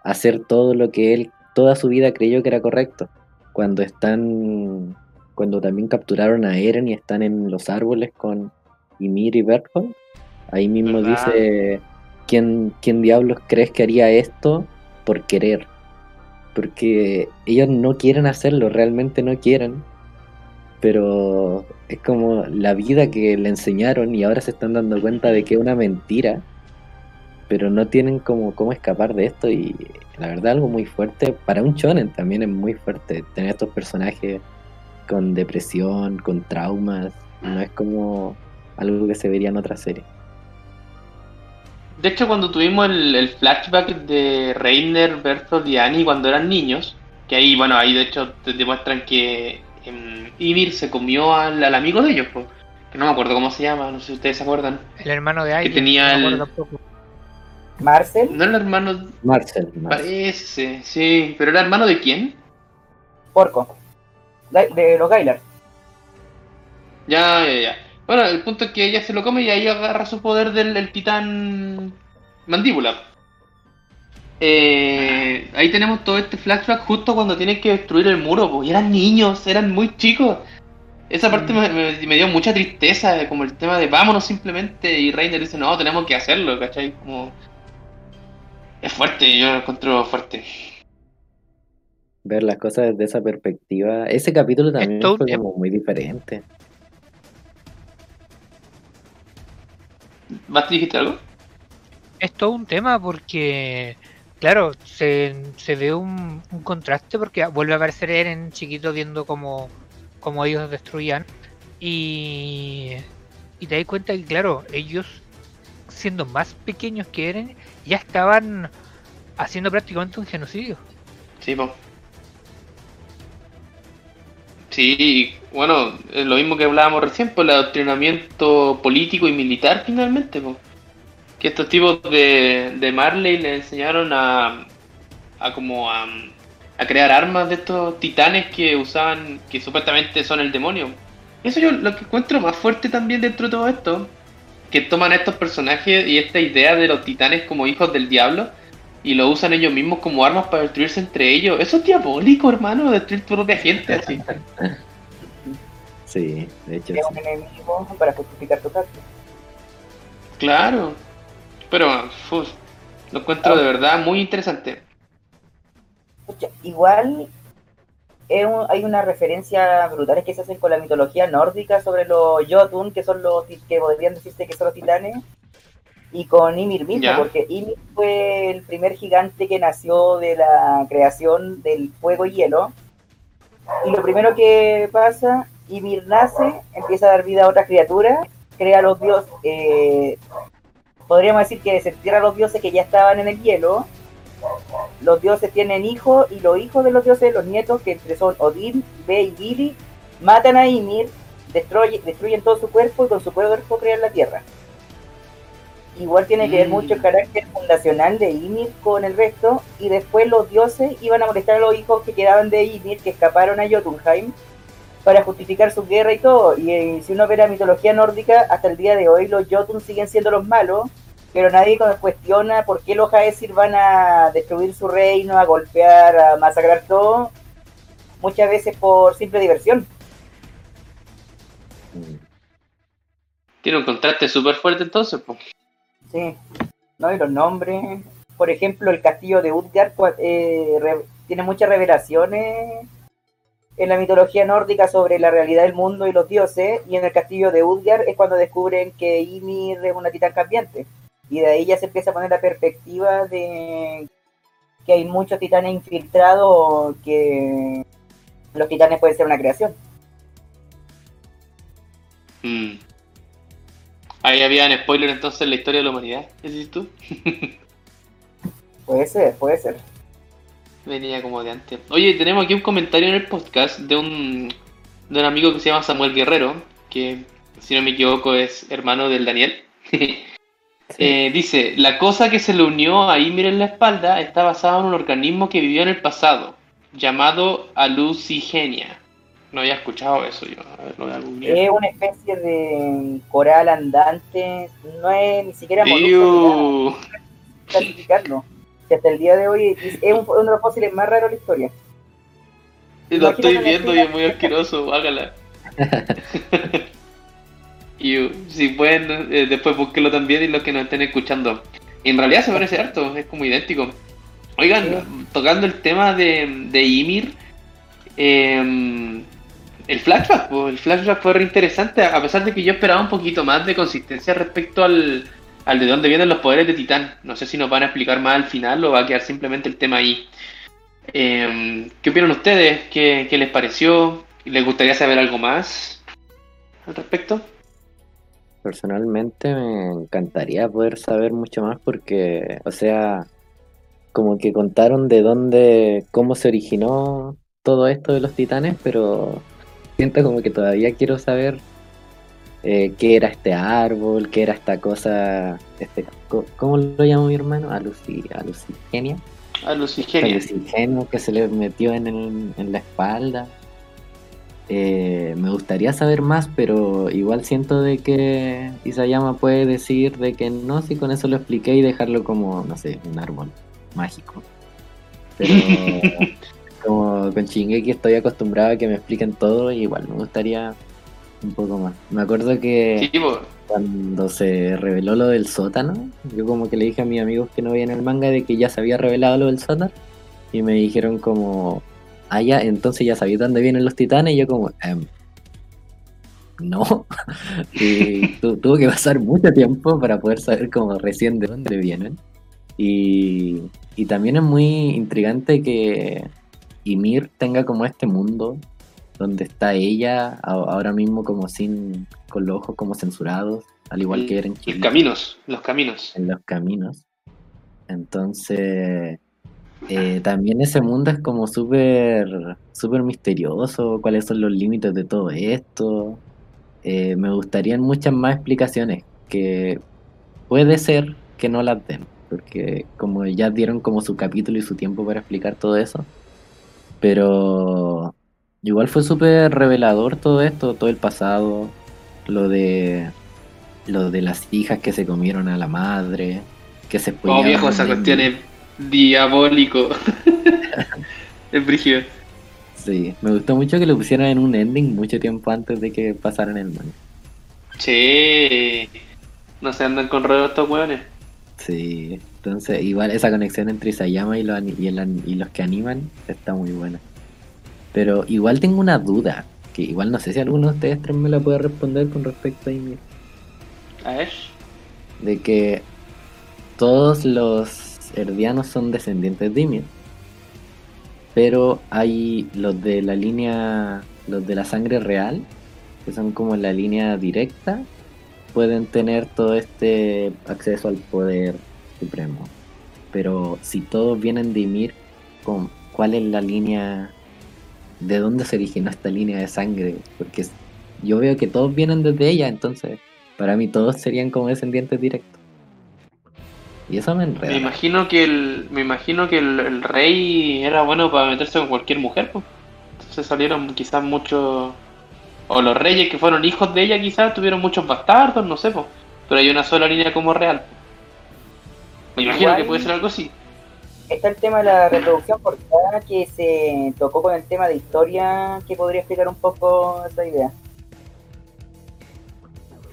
B: hacer todo lo que él, toda su vida creyó que era correcto. Cuando están, cuando también capturaron a Eren y están en los árboles con Ymir y Berthold, ahí mismo
A: ¿Verdad?
B: dice, ¿quién, ¿quién diablos crees que haría esto por querer? Porque ellos no quieren hacerlo, realmente no quieren, pero es como la vida que le enseñaron y ahora se están dando cuenta de que es una mentira, pero no tienen como cómo escapar de esto y la verdad algo muy fuerte, para un shonen también es muy fuerte tener estos personajes con depresión, con traumas, no es como algo que se vería en otra serie.
A: De hecho, cuando tuvimos el, el flashback de Reiner, y Annie cuando eran niños, que ahí, bueno, ahí de hecho te demuestran que em, Ymir se comió al, al amigo de ellos, po, que no me acuerdo cómo se llama, no sé si ustedes se acuerdan.
C: El hermano de Aileen.
A: tenía
C: no me
A: el-
C: acuerdo tampoco.
D: Marcel,
A: No era hermano,
B: Marcel, Marcel.
A: parece, sí, pero era hermano de quién?
D: Porco. De los Gailar.
A: Ya, ya, ya. Bueno, el punto es que ella se lo come y ahí agarra su poder del, del titán mandíbula. Eh, ahí tenemos todo este flashback justo cuando tienen que destruir el muro, po, y eran niños, eran muy chicos. Esa parte me, me- me dio mucha tristeza, como el tema de vámonos simplemente, y Reiner dice, no, tenemos que hacerlo, ¿cachai? Como... Es fuerte, yo lo encuentro fuerte.
B: Ver las cosas desde esa perspectiva. Ese capítulo también
C: un
B: fue
C: tema.
B: como muy diferente.
A: ¿Basti dijiste algo?
C: Es todo un tema porque, claro, se, se ve un, un contraste porque vuelve a aparecer Eren chiquito viendo cómo, cómo ellos destruían y, y te das cuenta que, claro, ellos siendo más pequeños que Eren ya estaban haciendo prácticamente un genocidio.
A: Sí, po. Sí, bueno, lo mismo que hablábamos recién, por el adoctrinamiento político y militar finalmente, po. Que estos tipos de, de Marley le enseñaron a, a como a, a crear armas de estos titanes que usaban, que supuestamente son el demonio. Eso yo lo que encuentro más fuerte también dentro de todo esto, que toman a estos personajes y esta idea de los titanes como hijos del diablo y lo usan ellos mismos como armas para destruirse entre ellos. Eso es diabólico, hermano, destruir tu propia gente así.
B: Sí, de hecho.
D: Es
B: sí.
D: un enemigo para justificar tu acto.
A: Claro. Pero uf, lo encuentro de verdad muy interesante.
D: Igual un- hay una referencia brutales que se hacen con la mitología nórdica sobre los Jotun, que son los que podrían decirse que son los titanes, y con Ymir mismo, porque Ymir fue el primer gigante que nació de la creación del fuego y hielo. Y lo primero que pasa, Ymir nace, empieza a dar vida a otras criaturas, crea a los dioses, eh, podríamos decir que desentierra a los dioses que ya estaban en el hielo, los dioses tienen hijos y los hijos de los dioses, los nietos, que entre son Odín, Be y Gili, matan a Ymir, destruye- destruyen todo su cuerpo y con su cuerpo crean la tierra. Igual tiene que ver
A: Mm.
D: mucho el carácter fundacional de Ymir con el resto, y después los dioses iban a molestar a los hijos que quedaban de Ymir, que escaparon a Jotunheim, para justificar su guerra y todo. Y eh, si uno ve la mitología nórdica, hasta el día de hoy los Jotun siguen siendo los malos, pero nadie cu- cuestiona por qué los Aesir van a destruir su reino, a golpear, a masacrar todo, muchas veces por simple diversión.
B: Mm.
A: Tiene un contraste súper fuerte entonces, pues.
D: Sí, ¿no? Y los nombres, por ejemplo, el castillo de Utgard eh, re- tiene muchas revelaciones en la mitología nórdica sobre la realidad del mundo y los dioses, y en el castillo de Utgard es cuando descubren que Ymir es una titán cambiante. Y de ahí ya se empieza a poner la perspectiva de que hay muchos titanes infiltrados, que los titanes pueden ser una creación.
A: Mm. Ahí habían spoiler entonces en la historia de la humanidad, ¿qué dices tú?
D: Puede ser, puede ser.
A: Venía como de antes. Oye, tenemos aquí un comentario en el podcast de un, de un amigo que se llama Samuel Guerrero, que si no me equivoco es hermano del Daniel. Eh, dice, la cosa que se le unió a Ymir en la espalda está basada en un organismo que vivió en el pasado, llamado Alucigenia. No había escuchado eso yo. Googlear.
D: Es una especie de coral andante, no es ni siquiera molusco, clasificarlo. que hasta el día de hoy es es un- uno de los fósiles más raros de la historia.
A: Lo
D: Imagínate
A: estoy viendo y es muy asqueroso, hágala. y si pueden, eh, después búsquenlo también y los que nos estén escuchando. Y en realidad se parece harto, es como idéntico. Oigan, tocando el tema de, de Ymir, eh, el flashback, pues, el flashback fue re interesante, a pesar de que yo esperaba un poquito más de consistencia respecto al, al de dónde vienen los poderes de Titán. No sé si nos van a explicar más al final o va a quedar simplemente el tema ahí. Eh, ¿Qué opinan ustedes? ¿Qué, qué les pareció? ¿Les gustaría saber algo más al respecto?
B: Personalmente me encantaría poder saber mucho más porque, o sea, como que contaron de dónde, cómo se originó todo esto de los titanes, pero siento como que todavía quiero saber eh, qué era este árbol, qué era esta cosa, este, ¿cómo lo llamó mi hermano? Aluci, alucigenia.
A: A Lucigenia.
B: Alucinógeno que se le metió en, el- en la espalda. Eh, me gustaría saber más, pero igual siento de que Isayama puede decir de que no, si con eso lo expliqué y dejarlo como, no sé, un árbol mágico. Pero como con Shingeki estoy acostumbrado a que me expliquen todo y igual me gustaría un poco más. Me acuerdo que
A: Sí,
B: cuando se reveló lo del sótano, yo como que le dije a mis amigos que no veían el manga de que ya se había revelado lo del sótano y me dijeron como, ah ya, entonces ya sabía dónde vienen los titanes y yo como, "Em, no. y tu- tuvo que pasar mucho tiempo para poder saber como recién de dónde vienen. Y, y también es muy intrigante que Ymir tenga como este mundo donde está ella ahora mismo como sin, con los ojos como censurados, al igual que era en
A: Los caminos, los caminos.
B: en los caminos. Entonces, eh, también ese mundo es como súper, súper misterioso, cuáles son los límites de todo esto. Eh, me gustarían muchas más explicaciones, que puede ser que no las den, porque como ya dieron como su capítulo y su tiempo para explicar todo eso, pero igual fue súper revelador todo esto, todo el pasado, lo de lo de las hijas que se comieron a la madre, que se
A: Oh, viejo, esa cuestión es diabólico. es brígido.
B: Sí, me gustó mucho que lo pusieran en un ending mucho tiempo antes de que pasaran el manga.
A: Che, no se andan con ruedos estos hueones.
B: Sí, entonces igual esa conexión entre Isayama y los, y, el y los que animan está muy buena. Pero igual tengo una duda, que igual no sé si alguno de ustedes tres me la puede responder con respecto a Ymir.
A: A ver.
B: de que todos los herdianos son descendientes de Ymir. Pero hay los de la línea, los de la sangre real, que son como la línea directa, pueden tener todo este acceso al poder supremo. Pero si todos vienen de Ymir, ¿con- ¿cuál es la línea? ¿De dónde se originó esta línea de sangre? Porque yo veo que todos vienen desde ella, entonces para mí todos serían como descendientes directos. Y eso me enreda.
A: Me imagino que el, me imagino que el, el rey era bueno para meterse con cualquier mujer, pues. Entonces salieron quizás muchos, o los reyes que fueron hijos de ella quizás tuvieron muchos bastardos, no sé, pues. Pero hay una sola línea como real. Me imagino
D: Igual-
A: que puede ser algo así.
D: Está el tema de la reproducción forzada que se tocó con el tema de historia que podría explicar un poco esa idea.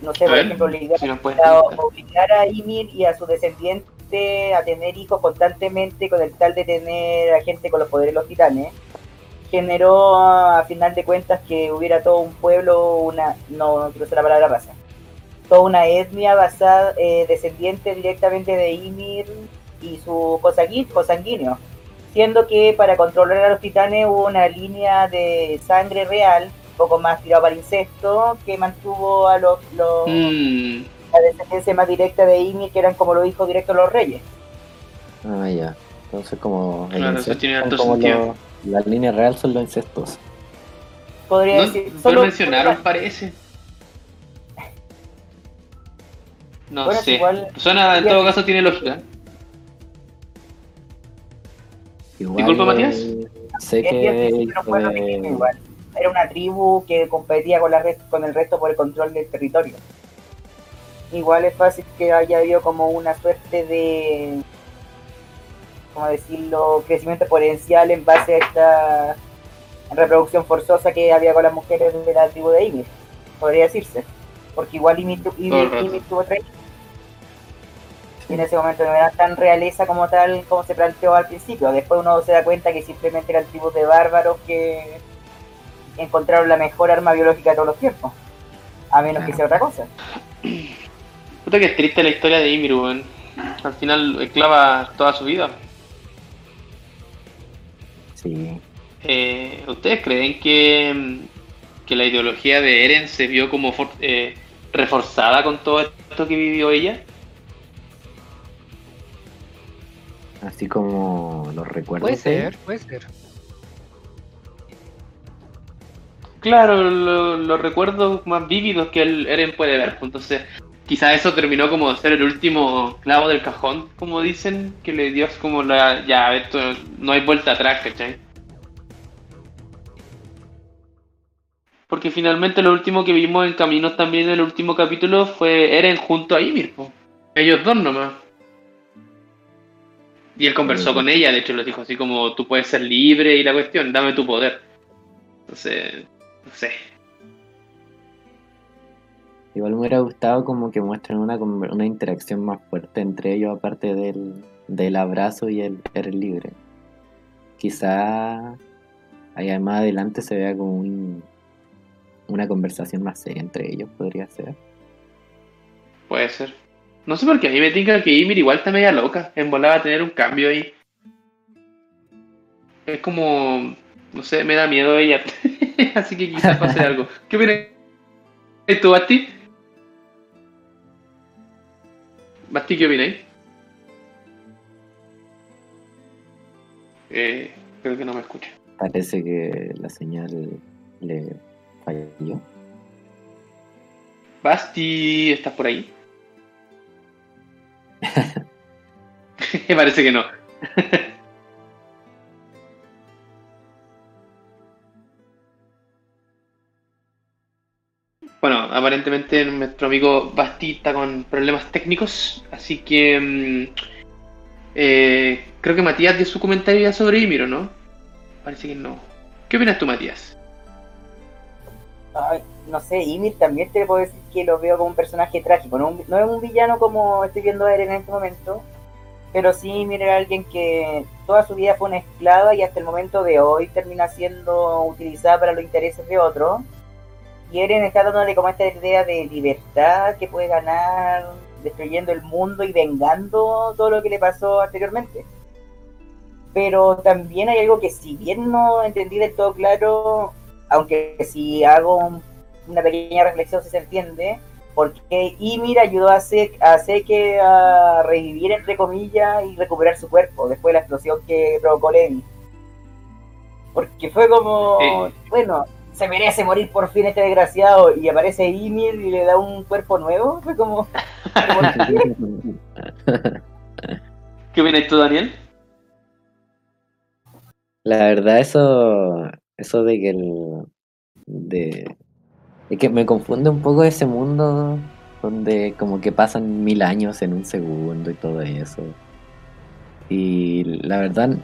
D: No sé, por ejemplo, obligar,
A: si
D: obligar a Ymir y a su descendiente a tener hijos constantemente con el tal de tener a gente con los poderes de los titanes, generó a final de cuentas que hubiera todo un pueblo, una, no, no quiero usar la palabra raza, toda una etnia basada, eh, descendiente directamente de Ymir y su cosanguíneo, siendo que para controlar a los titanes hubo una línea de sangre real, poco más tirado para el incesto, que mantuvo a los, los-
A: Mm,
D: la descendencia más directa de Ymir, que eran como los hijos directos de los reyes.
B: Ah, ya. Entonces como... el
A: Claro, eso
B: incesto
A: tiene
B: son
A: harto
B: como
A: sentido.
B: los- la línea real son los incestos.
D: Podría
A: no,
D: decir,
A: no
D: solo-
A: mencionaron, parece. No
D: Bueno,
A: sé.
D: igual-
A: Suena, en todo caso tiene lógica.
B: Igual,
A: Disculpa, Matías.
B: Sé que... eh.
D: Era una tribu que competía con, la con el resto por el control del territorio. Igual es fácil que haya habido como una suerte de como decirlo, crecimiento exponencial en base a esta reproducción forzosa que había con las mujeres de la tribu de Ymir, podría decirse. Porque igual Ymir, tuvo tres. Y en ese momento no era tan realeza como tal como se planteó al principio. Después uno se da cuenta que simplemente eran tribus de bárbaros que encontraron la mejor arma biológica de todos los tiempos. A menos que sea otra cosa.
A: Puta que es triste la historia de Ymir, weón. Al final esclava toda su vida.
B: Sí.
A: Eh, ¿Ustedes creen que, mm, que la ideología de Eren se vio como for- eh, reforzada con todo esto que vivió ella?
B: Así como los recuerdos.
C: Puede ser, puede ser.
A: Claro, lo- los recuerdos más vívidos que el Eren puede ver. pues, Entonces, quizá eso terminó como de ser el último clavo del cajón, como dicen, que le dio como la... Ya, esto no hay vuelta atrás, ¿cachai? Porque finalmente lo último que vimos en Caminos también en el último capítulo fue Eren junto a Ymir, po. ellos dos nomás. Y él conversó con ella, de hecho le dijo así como tú puedes ser libre y la cuestión, dame tu poder. Entonces, no sé.
B: Igual me hubiera gustado como que muestren una, una interacción más fuerte entre ellos, aparte del, del abrazo y el el libre. Quizá allá más adelante se vea como un- una conversación más seria entre ellos, podría ser.
A: Puede ser. No sé por qué a mí me tinca que Ymir igual está media loca. En volada a tener un cambio ahí. Es como. No sé, me da miedo ella. Así que quizás pase algo. ¿Qué opinas tú, Basti? Basti, ¿qué opináis? Eh, creo que no me escucha.
B: Parece que la señal le falló.
A: Basti, ¿estás por ahí? Parece que no. Aparentemente nuestro amigo Basti está con problemas técnicos, así que mm, eh, creo que Matías dio su comentario ya sobre Ymir, ¿o no? Parece que no. ¿Qué opinas tú, Matías?
D: No sé, Ymir también te puedo decir que lo veo como un personaje trágico. No, es un villano como estoy viendo a Eren en este momento, pero sí Ymir era alguien que toda su vida fue una esclava y hasta el momento de hoy termina siendo utilizada para los intereses de otros. Y Eren está dándole como esta idea de libertad que puede ganar destruyendo el mundo y vengando todo lo que le pasó anteriormente. Pero también hay algo que si bien no entendí del todo claro, aunque si hago un- una pequeña reflexión si se entiende, porque Ymir ayudó a, Se- a a revivir, entre comillas, y recuperar su cuerpo después de la explosión que provocó Levi. Porque fue como, bueno, se merece morir por fin este desgraciado, y aparece Ymir y le da un cuerpo nuevo, fue como...
A: ¿Qué opinas tú, Daniel?
B: La verdad, eso, eso de que el, de, es que me confunde un poco ese mundo donde como que pasan mil años en un segundo y todo eso. Y la verdad,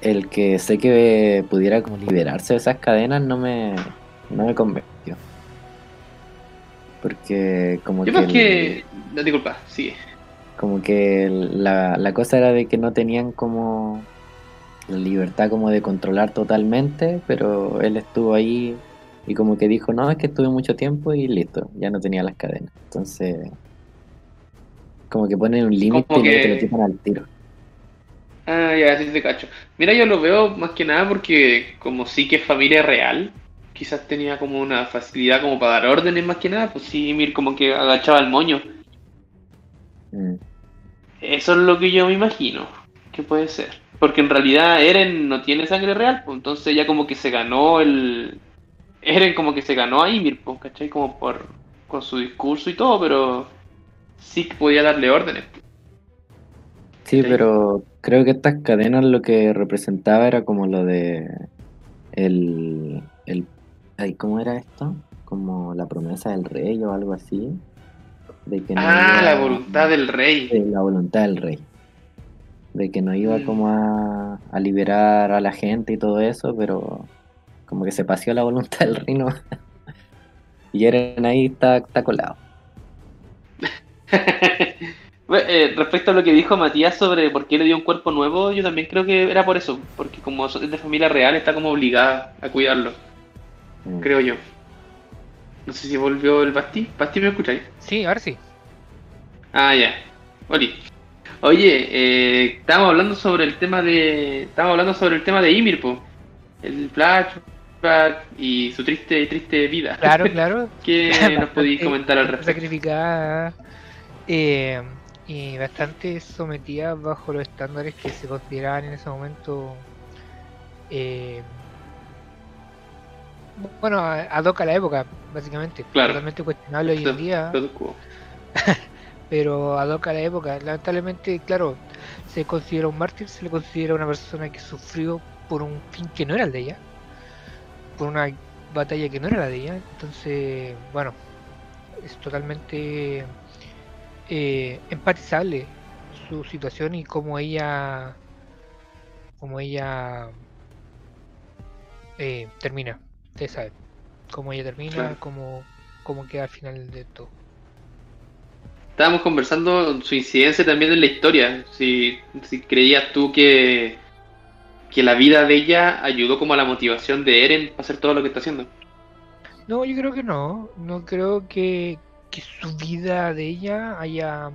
B: el que sé que pudiera como liberarse de esas cadenas no me, no me convenció. Porque como
A: Yo
B: que,
A: más
B: el-
A: que... No, disculpa, sigue.
B: como que la, la cosa era de que no tenían como la libertad como de controlar totalmente, pero él estuvo ahí y como que dijo, no, es que estuve mucho tiempo y listo, ya no tenía las cadenas. Entonces, como que ponen un límite y luego te lo
A: que-
B: quitan al tiro.
A: Ah, ya, sí te cacho. Mira, yo lo veo más que nada porque como sí que es familia real, quizás tenía como una facilidad como para dar órdenes más que nada, pues sí, Mir como que agachaba el moño.
B: Mm.
A: Eso es lo que yo me imagino que puede ser. Porque en realidad Eren no tiene sangre real, pues entonces ya como que se ganó el... Eren como que se ganó a Ymir, pues, ¿cachai? Como por... con su discurso y todo, pero sí que podía darle órdenes.
B: Sí,
A: Sí.
B: pero creo que estas cadenas lo que representaba era como lo de el, el ay, ¿cómo era esto? Como la promesa del rey o algo así. De que no
A: Ah,
B: iba-
A: la voluntad del rey.
B: de la voluntad del rey. de que no iba
A: Mm.
B: como a, a liberar a la gente y todo eso, pero como que se paseó la voluntad del reino. y Eren ahí está, está colado.
A: Bueno, eh, respecto a lo que dijo Matías sobre por qué le dio un cuerpo nuevo, yo también creo que era por eso, porque como es de familia real está como obligada a cuidarlo,
B: Mm.
A: creo yo. No sé si volvió el Basti. ¿Basti me escucháis?
C: Sí, ahora sí.
A: Ah, ya. Oli. Oye, eh, estábamos hablando sobre el tema de. Estábamos hablando sobre el tema de Ymir, po. El flashback y su triste, triste vida.
C: Claro, claro.
A: ¿Qué nos podéis comentar al respecto?
C: Sacrificada eh, y bastante sometida bajo los estándares que se consideraban en ese momento. eh, bueno, a- ad hoc a la época, básicamente.
A: Claro.
C: Totalmente cuestionable hoy en día. Pero ad hoc a la época. Lamentablemente, claro, se considera un mártir, se le considera una persona que sufrió por un fin que no era el de ella, por una batalla que no era la de ella. Entonces, bueno, es totalmente eh, empatizable su situación y cómo ella, cómo ella eh, termina. Ustedes saben, cómo ella termina,
A: Claro.
C: cómo, cómo queda al final de todo.
A: Estábamos conversando su incidencia también en la historia. Si, si creías tú que, que la vida de ella ayudó como a la motivación de Eren para hacer todo lo que está haciendo.
C: No, yo creo que no. No creo que, que su vida de ella haya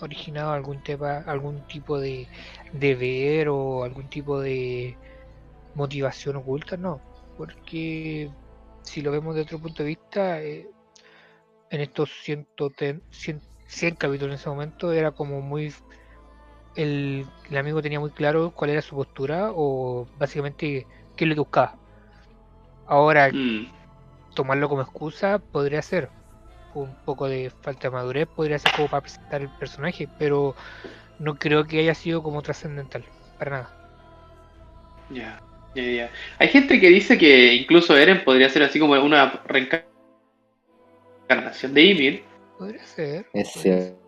C: originado algún tema, algún tipo de deber o algún tipo de motivación oculta, no. Porque si lo vemos de otro punto de vista, eh, en estos 100, 100, 100 capítulos en ese momento era como muy... El, el amigo tenía muy claro cuál era su postura o básicamente qué que buscaba. Ahora,
A: Mm,
C: tomarlo como excusa podría ser un poco de falta de madurez, podría ser como para presentar el personaje, pero no creo que haya sido como trascendental, para nada.
A: ya. Hay gente que dice que incluso Eren podría ser así como una reencarnación de Ymir.
C: Podría ser.
B: Es cierto.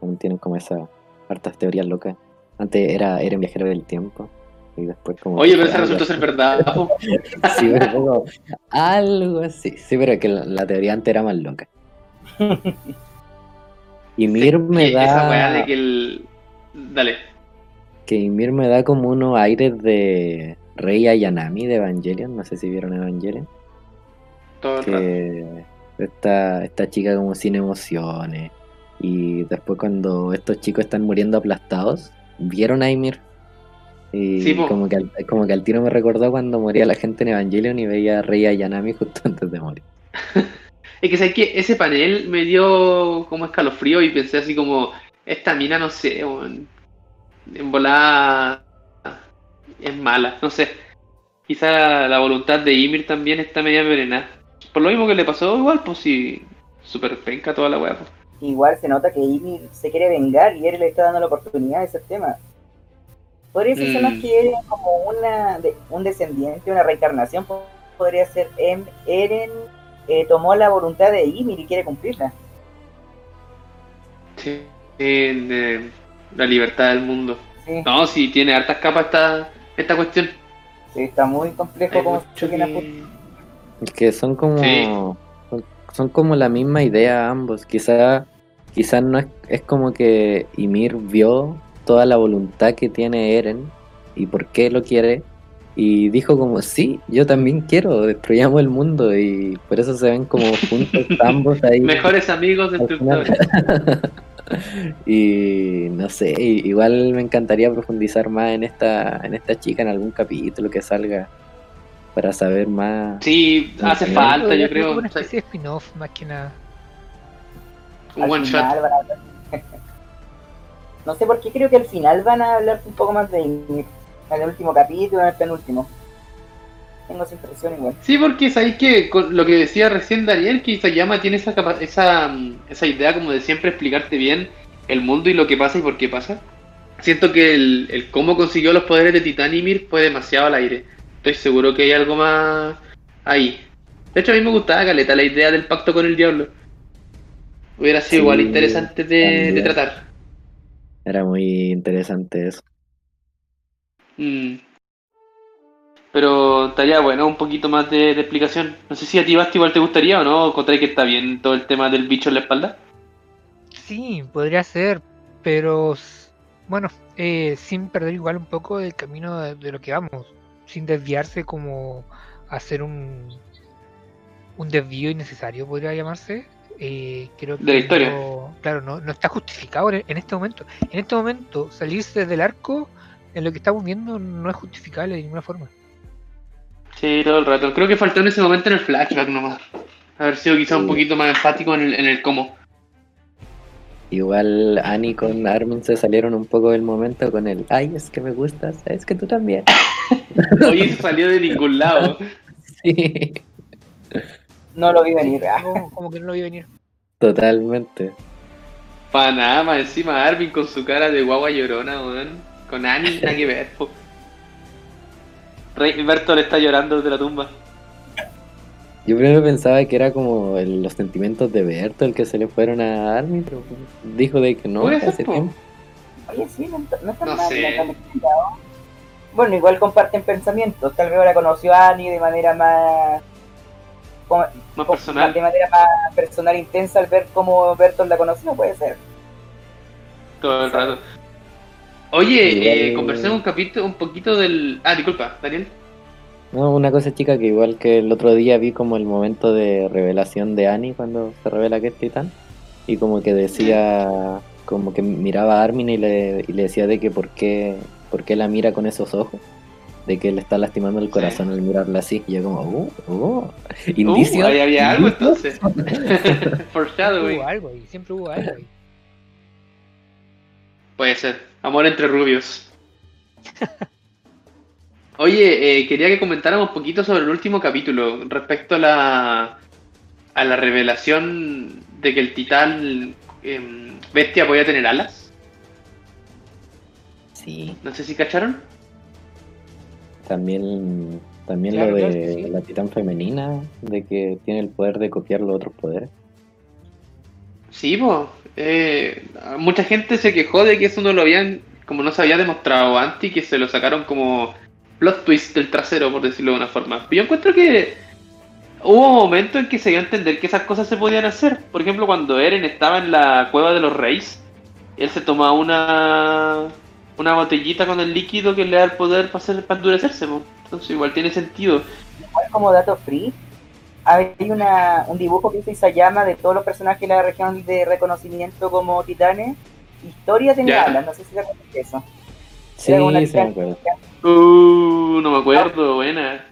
B: También tienen como esas hartas teorías locas. Antes era Eren viajero del tiempo. Y después como...
A: Oye, pero eso
B: algo
A: resultó ser verdad.
B: Sí, pero como algo así. Sí, pero que la, la teoría antes era más loca. Y Mir me
A: Que Esa weá
B: da...
A: de que el. Dale.
B: Que Ymir me da como unos aires de Rey Ayanami de Evangelion. No sé si vieron Evangelion.
A: Todo el rato.
B: esta, esta chica como sin emociones y después cuando estos chicos están muriendo aplastados vieron a Ymir y
A: Sí,
B: como que, al, como que al tiro me recordó cuando moría la gente en Evangelion y veía a Rey Ayanami justo antes de morir
A: Es que, ¿sabes qué? Ese panel me dio como escalofrío y pensé así como, esta mina, no sé, weón, en volada es mala, no sé. Quizá la voluntad de Ymir también está media envenenada. Por lo mismo que le pasó, igual, pues sí, súper penca toda la weá. pues.
D: Igual se nota que Ymir se quiere vengar y él le está dando la oportunidad de ese tema. Podría decirse
A: Mm.
D: más que Eren como una de- un descendiente, una reencarnación. po- Podría ser em, Eren eh, tomó la voluntad de Ymir y quiere cumplirla.
A: Sí, de la libertad del mundo.
D: Sí,
A: No, sí, tiene hartas capas esta, esta cuestión.
D: sí, está muy complejo
A: Hay
D: como se
A: que-
B: Es que son como
A: Sí.
B: son, son como la misma idea ambos quizá quizás no es, es como que Ymir vio toda la voluntad que tiene Eren y por qué lo quiere y dijo como sí yo también quiero destruyamos el mundo y por eso se ven como juntos ambos ahí
A: Mejores amigos destructores.
B: y no sé igual me encantaría profundizar más en esta en esta chica en algún capítulo que salga para saber más
A: Sí, hace falta, yo creo.
C: Una especie de spin-off, más que nada.
A: Un one shot.
D: final No sé por qué creo que al final van a hablar un poco más de Ymir. En el último capítulo, en el penúltimo. Tengo esa impresión igual.
A: Sí, porque sabéis que con lo que decía recién Daniel, que Isayama tiene esa, capa- esa, mm, esa idea como de siempre explicarte bien el mundo y lo que pasa y por qué pasa. Siento que el, el cómo consiguió los poderes de Titán Ymir fue demasiado al aire. Estoy seguro que hay algo más ahí. De hecho, a mí me gustaba, Caleta, la idea del pacto con el diablo. Hubiera sido
B: Sí,
A: igual interesante de, tratar.
B: Era muy interesante eso.
A: Mm. Pero estaría bueno un poquito más de, de explicación. No sé si a ti, Basti, igual te gustaría o no, encontré que está bien todo el tema del bicho en la espalda.
C: Sí, podría ser, pero bueno, eh, sin perder igual un poco el camino de, de lo que vamos, sin desviarse como hacer un, un desvío innecesario, podría llamarse. Eh, creo que
A: De la historia.
C: no- claro, no, no está justificado en, este momento. En este momento, salirse del arco en lo que estamos viendo no es justificable de ninguna forma.
A: Sí, todo el rato. Creo que faltó en ese momento en el flashback nomás. Haber sido quizá un poquito más enfático en el, en el cómo.
B: Igual Annie con Armin se salieron un poco del momento con el ay, es que me gustas, es que tú también.
A: Oye, salió de ningún lado.
B: Sí,
D: No lo vi venir. Ah,
C: Como, como que no lo vi venir.
B: totalmente.
A: Panama, encima Arvin con su cara de guagua llorona, weón. Con Annie, nada que ver, po. Rey Berto le está llorando desde la tumba.
B: Yo primero pensaba que era como el- los sentimientos de Berto el que se le fueron a Armin, pero dijo de que no,
A: Puede
B: hace tiempo.
D: Oye, sí, no, está- no está
A: No
D: mal,
A: sé.
D: no. Bueno, igual comparten pensamientos. Tal vez ahora conoció a Annie de manera más. Como-
A: Más personal.
D: De manera más personal intensa al ver cómo Bertolt la conoció, puede ser.
A: Todo el rato. Oye, eh, conversemos un capítulo, un poquito del. Ah, disculpa, Daniel.
B: No, una cosa chica que igual que el otro día vi como el momento de revelación de Annie cuando se revela que es titán y como que decía, como que miraba a Armin y le, y le decía de que por qué, por qué la mira con esos ojos, de que le está lastimando el corazón al mirarla así y yo como, uh, uh, indicio.
A: Uh, ahí había algo
B: indicio".
A: entonces. Foreshadowing.
C: Hubo algo ahí, siempre hubo algo ahí.
A: Puede ser. Amor entre rubios. Oye, eh, quería que comentáramos un poquito sobre el último capítulo respecto a la a la revelación de que el titán em, bestia podía tener alas.
B: Sí,
A: No sé si cacharon.
B: También, también
C: Claro,
B: lo de
C: sí.
B: la titán femenina, de que tiene el poder de copiar los otros poderes.
A: Sí, pues. mucha gente se quejó de que eso no lo habían, como no se había demostrado antes y que se lo sacaron como plot twist del trasero, por decirlo de una forma. Yo encuentro que hubo momentos en que se dio a entender que esas cosas se podían hacer. Por ejemplo, cuando Eren estaba en la cueva de los reyes, él se tomaba una una botellita con el líquido que le da el poder para, hacer, para endurecerse. po. Entonces igual tiene sentido.
D: Igual como dato free, hay una, un dibujo que hizo Isayama de todos los personajes de la región de reconocimiento como titanes. Historia tenía alas, no sé si se acuerdan de eso.
B: Sí, sí me acuerdo.
A: Uh, no me acuerdo, buena.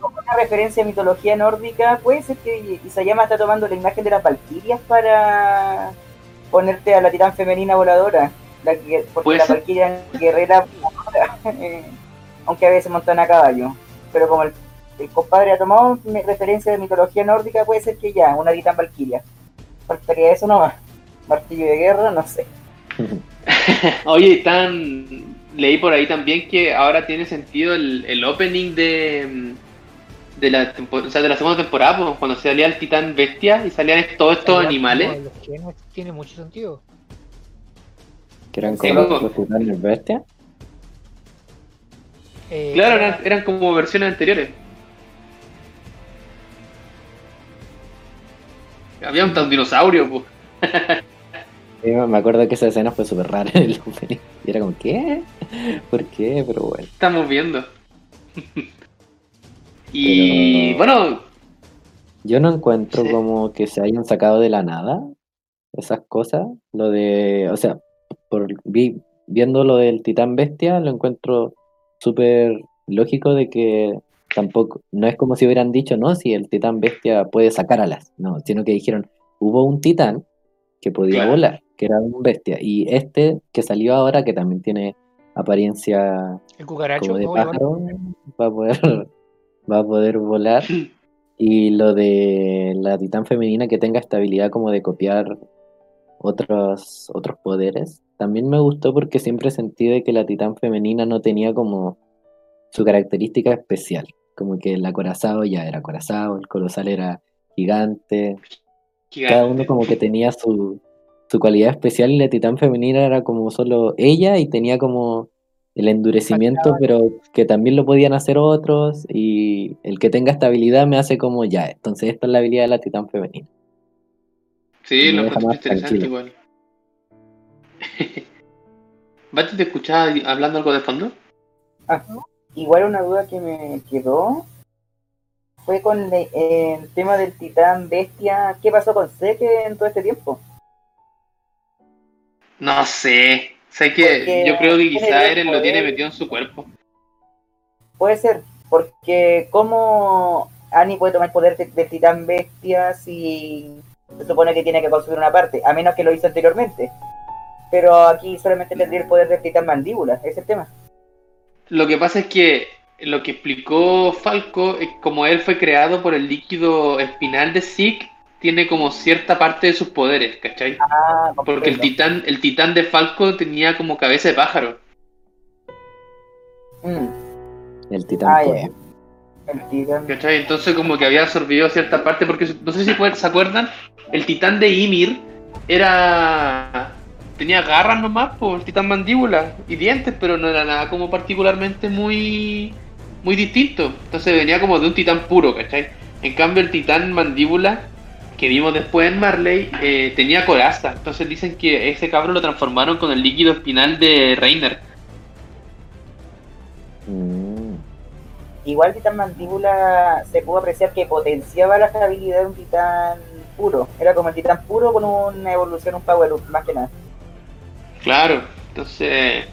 D: como una referencia a mitología nórdica, puede ser que Isayama está tomando la imagen de las valquirias para ponerte a la titán femenina voladora. La porque
A: ¿Puede
D: la valquiria guerrera, aunque a veces montan a caballo. Pero como el, el compadre ha tomado mi- referencia de mitología nórdica, puede ser que ya, una titán valquiria. Faltaría eso nomás. Martillo de guerra, no sé.
A: Oye, tan leí por ahí también que ahora tiene sentido el, el opening de de la tempo- o sea, de la segunda temporada, pues, cuando se salía el titán bestia y salían todos estos animales.
C: Tiene mucho sentido.
B: Que eran como los titanes bestias.
C: Eh,
A: Claro,
C: era-
A: eran, eran como versiones anteriores. Había un tan dinosaurio, pues.
B: Sí, me acuerdo que esa escena fue súper rara en el opening. Y era como, ¿qué? ¿Por qué? Pero bueno.
A: Estamos viendo. y
B: Pero-
A: bueno,
B: Yo no encuentro
A: Sí.
B: como que se hayan sacado de la nada esas cosas. Lo de, o sea, por vi- viendo lo del titán bestia, lo encuentro súper lógico de que tampoco, no es como si hubieran dicho, no, si el titán bestia puede sacar alas, no, sino que dijeron, hubo un titán que podía
A: Claro.
B: volar, que era un bestia, y este que salió ahora, que también tiene apariencia
C: El cucaracho.
B: como de
C: ¿cómo le
B: pájaro, va a poder, va a poder volar. Y lo de la titán femenina que tenga esta habilidad como de copiar otros, otros poderes, también me gustó porque siempre sentí de que la titán femenina no tenía como su característica especial. Como que el acorazado ya era acorazado, el colosal era gigante, cada uno como que tenía su, su cualidad especial y la titán femenina era como solo ella y tenía como el endurecimiento, pero que también lo podían hacer otros y el que tenga esta habilidad me hace como ya, entonces esta es la habilidad de la titán femenina.
A: Sí, lo
B: más
A: interesante
B: tranquilo.
A: igual. Bati, ¿te escuchaba hablando algo de fondo?
D: Igual una duda que me quedó fue con le- el tema del titán bestia. ¿Qué pasó con Seke en todo este tiempo?
A: No sé. Sé que
D: Porque
A: yo creo que quizá Eren lo tiene metido en su cuerpo.
D: Puede ser, porque ¿cómo Annie puede tomar poder de- del titán bestia si se supone que tiene que consumir una parte? A menos que lo hizo anteriormente. Pero aquí solamente tendría el poder del titán mandíbula, ese es el tema.
A: Lo que pasa es que lo que explicó Falco es como él fue creado por el líquido espinal de Zeke, tiene como cierta parte de sus poderes, ¿cachai?
D: Ah,
A: Porque el titán, el titán de Falco tenía como cabeza de pájaro.
D: Mm,
B: El titán
D: Ah. El titán.
A: ¿Cachai? Entonces como que había absorbido cierta parte, porque no sé si se acuerdan, el titán de Ymir era... tenía garras nomás, por el titán mandíbula y dientes, pero no era nada como particularmente muy muy distinto. Entonces venía como de un titán puro, ¿cachai? En cambio el titán mandíbula que vimos después en Marley eh, tenía coraza. Entonces dicen que ese cabrón lo transformaron con el líquido espinal de Reiner.
B: Mm,
D: Igual titán mandíbula se pudo apreciar que potenciaba las habilidades de un titán puro. Era como el titán puro con una evolución, un power up, más que nada.
A: Claro, entonces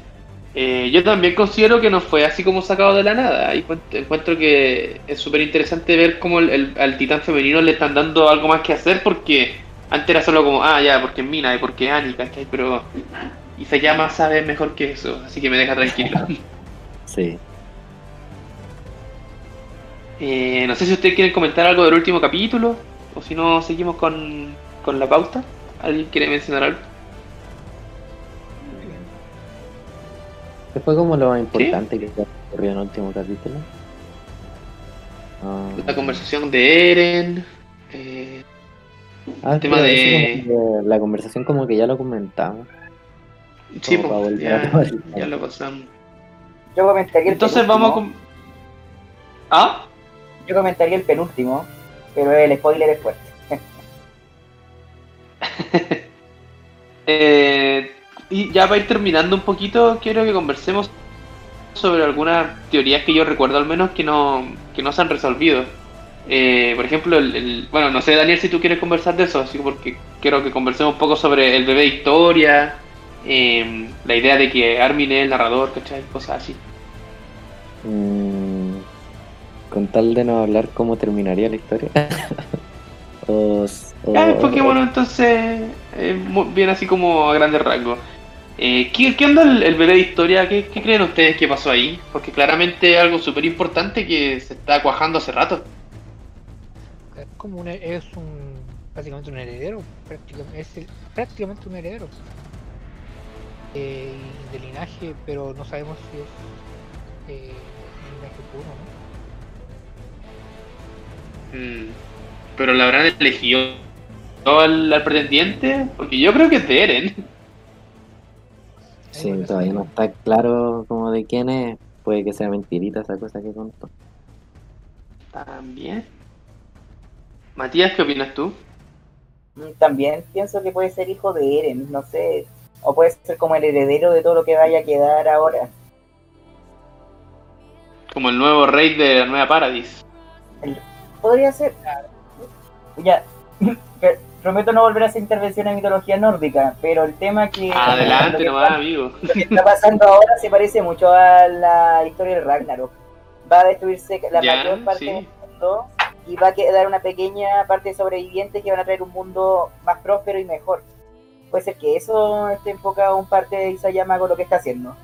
A: eh, yo también considero que no fue así como sacado de la nada. Y encuent- encuentro que es súper interesante ver cómo el- el- al titán femenino le están dando algo más que hacer porque antes era solo como, ah, ya, porque es Mina y porque es Annie, ¿cachai? Pero Isayama sabe mejor que eso, así que me deja tranquilo.
B: sí.
A: Eh, no sé si ustedes quieren comentar algo del último capítulo o si no, seguimos con, con la pauta. ¿Alguien quiere mencionar algo?
B: ¿Qué fue como lo más importante que ocurrió en el último capítulo? Ah,
A: La conversación de Eren. eh,
B: ah,
A: tema
B: pero
A: de-
B: que la conversación como que ya lo comentamos.
A: sí, pues,
B: a
A: ya, ya lo pasamos.
D: Yo comentaría el
A: Entonces
D: penúltimo,
A: vamos con... ¿Ah?
D: Yo comentaría el penúltimo, pero el spoiler es fuerte.
A: Eh, y ya para ir terminando un poquito, quiero que conversemos sobre algunas teorías que yo recuerdo al menos que no, que no se han resolvido. Eh, por ejemplo, el, el- bueno, no sé Daniel si tú quieres conversar de eso, así que porque quiero que conversemos un poco sobre el bebé historia, eh, la idea de que Armin es el narrador, ¿cachai? Cosas así.
B: Mm, con tal de no hablar cómo terminaría la historia. o, o-
A: Ya, porque bueno, entonces, eh, bien así como a grandes rasgos. Eh, ¿qué, qué onda el, el bebé de historia? ¿Qué, qué creen ustedes que pasó ahí? Porque claramente es algo súper importante que se está cuajando hace rato.
C: Es como un, es un básicamente un heredero, prácticamente, es el- prácticamente un heredero eh, de linaje, pero no sabemos si es eh, linaje puro, ¿no?
A: Mm, Pero la habrán elegido al, al pretendiente, porque yo creo que es de Eren.
B: Sí, todavía no está claro como de quién es. Puede que sea mentirita esa cosa que contó.
A: También. Matías, ¿qué opinas tú?
D: Mm, También pienso que puede ser hijo de Eren, no sé. O puede ser como el heredero de todo lo que vaya a quedar ahora.
A: Como el nuevo rey de la nueva Paradis.
D: Podría ser. Ya. Prometo no volver a hacer intervención en mitología nórdica, pero el tema que.
A: Adelante
D: que
A: nomás, amigo.
D: Lo que está pasando ahora se parece mucho a la historia del Ragnarok. Va a destruirse la
A: Ya,
D: mayor parte
A: sí.
D: del mundo y va a quedar una pequeña parte de sobrevivientes que van a traer un mundo más próspero y mejor. Puede ser que eso esté enfocado en parte de Isayama con lo que está haciendo.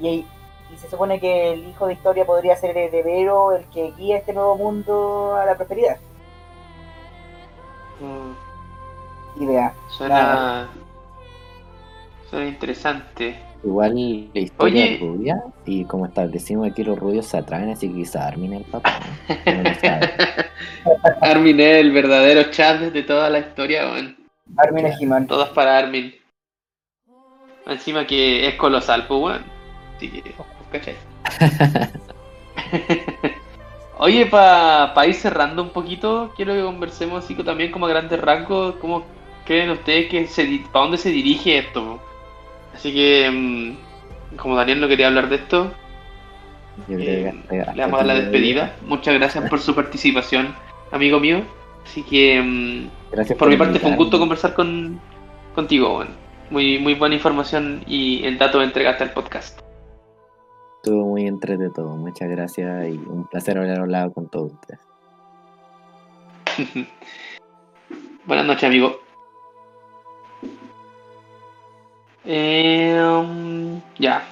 D: Y, y se supone que el hijo de historia podría ser el heredero, el que guía este nuevo mundo a la prosperidad.
A: Mm,
D: Idea.
A: Suena. Suena interesante.
B: Igual la historia
A: Oye.
B: es rubia y como establecimos aquí los rubios se atraen, así que quizá Armin es el papá.
A: Armin es el verdadero chat de toda la historia, weón.
D: Armin es He-Man.
A: Todas para Armin. Encima que es colosal, pues weón. Así que, ¿cachai? Oye, para ir cerrando un poquito, quiero que conversemos así también como a grandes rasgos, ¿cómo creen ustedes que se, para dónde se dirige esto? Así que, mm, como Daniel no quería hablar de esto, eh, le damos a la
B: que-
A: despedida. Muchas gracias por su participación, amigo mío. Así que, mm,
B: Gracias
A: por mi parte, fue un gusto conversar con, contigo. Muy, muy buena información y el dato que entregaste al podcast.
B: Estuvo muy entre de todo. Muchas gracias y un placer haber hablado con todos ustedes.
A: Buenas noches, amigo. Eh, um, ya.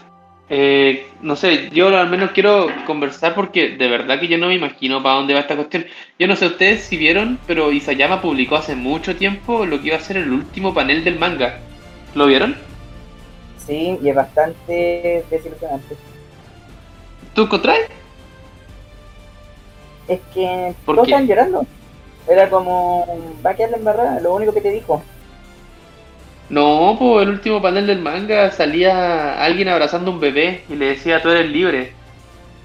A: Eh, no sé, yo al menos quiero conversar porque de verdad que yo no me imagino para dónde va esta cuestión. Yo no sé ustedes si vieron, pero Isayama publicó hace mucho tiempo lo que iba a ser el último panel del manga. ¿Lo vieron?
D: Sí, y es bastante desilusionante.
A: ¿Tú encontrás?
D: Es que
A: ¿Por
D: todos
A: qué?
D: están llorando. Era como, va a quedar la embarrada, lo único que te dijo.
A: No, pues el último panel del manga salía alguien abrazando a un bebé y le decía tú eres libre.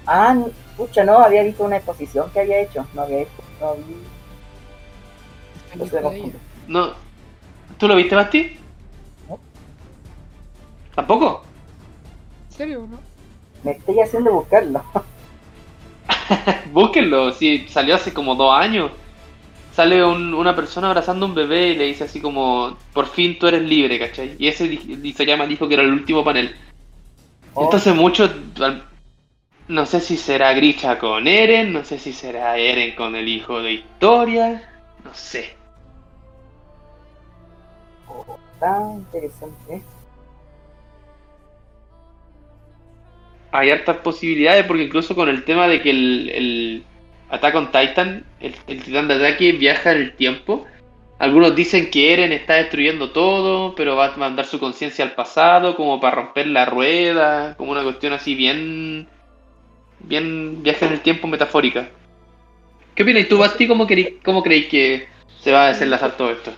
D: Ah, pucha, no, había visto una exposición que había hecho. No había visto, no vi. No confunde.
A: No. ¿Tú lo viste, Basti?
C: No.
A: ¿Tampoco?
C: ¿En serio, no?
D: Me estoy haciendo buscarlo.
A: Búsquenlo, sí, salió hace como dos años. Sale un- una persona abrazando a un bebé y le dice así como, por fin tú eres libre, ¿cachai? Y ese di- Isayama dijo que era el último panel.
D: Oh,
A: Entonces muchos, al- no sé si será Grisha con Eren, no sé si será Eren con el hijo de Historia, no sé.
D: Está interesante.
A: Hay hartas posibilidades porque incluso con el tema de que el, el Attack on Titan, el, el titán de ataque viaja en el tiempo, algunos dicen que Eren está destruyendo todo, pero va a mandar su conciencia al pasado como para romper la rueda, como una cuestión así bien bien viaje en el tiempo metafórica. ¿Qué opinas tú, Basti? ¿Cómo, ¿Cómo creéis que se va a desenlazar todo esto?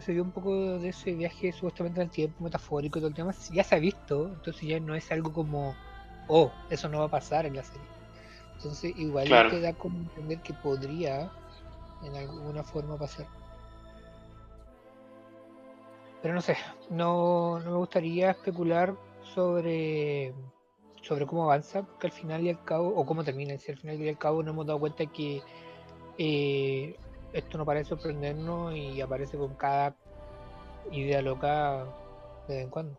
C: Se vio un poco de ese viaje supuestamente en el tiempo metafórico y todo el tema. Ya se ha visto, entonces ya no es algo como, oh, eso no va a pasar en la serie. Entonces, igual
A: Claro.
C: te da como entender que podría en alguna forma pasar. Pero no sé, no, no me gustaría especular sobre, sobre cómo avanza, porque al final y al cabo, o cómo termina, si al final y al cabo nos hemos dado cuenta que eh, esto no parece sorprendernos y aparece con cada idea loca de vez en cuando.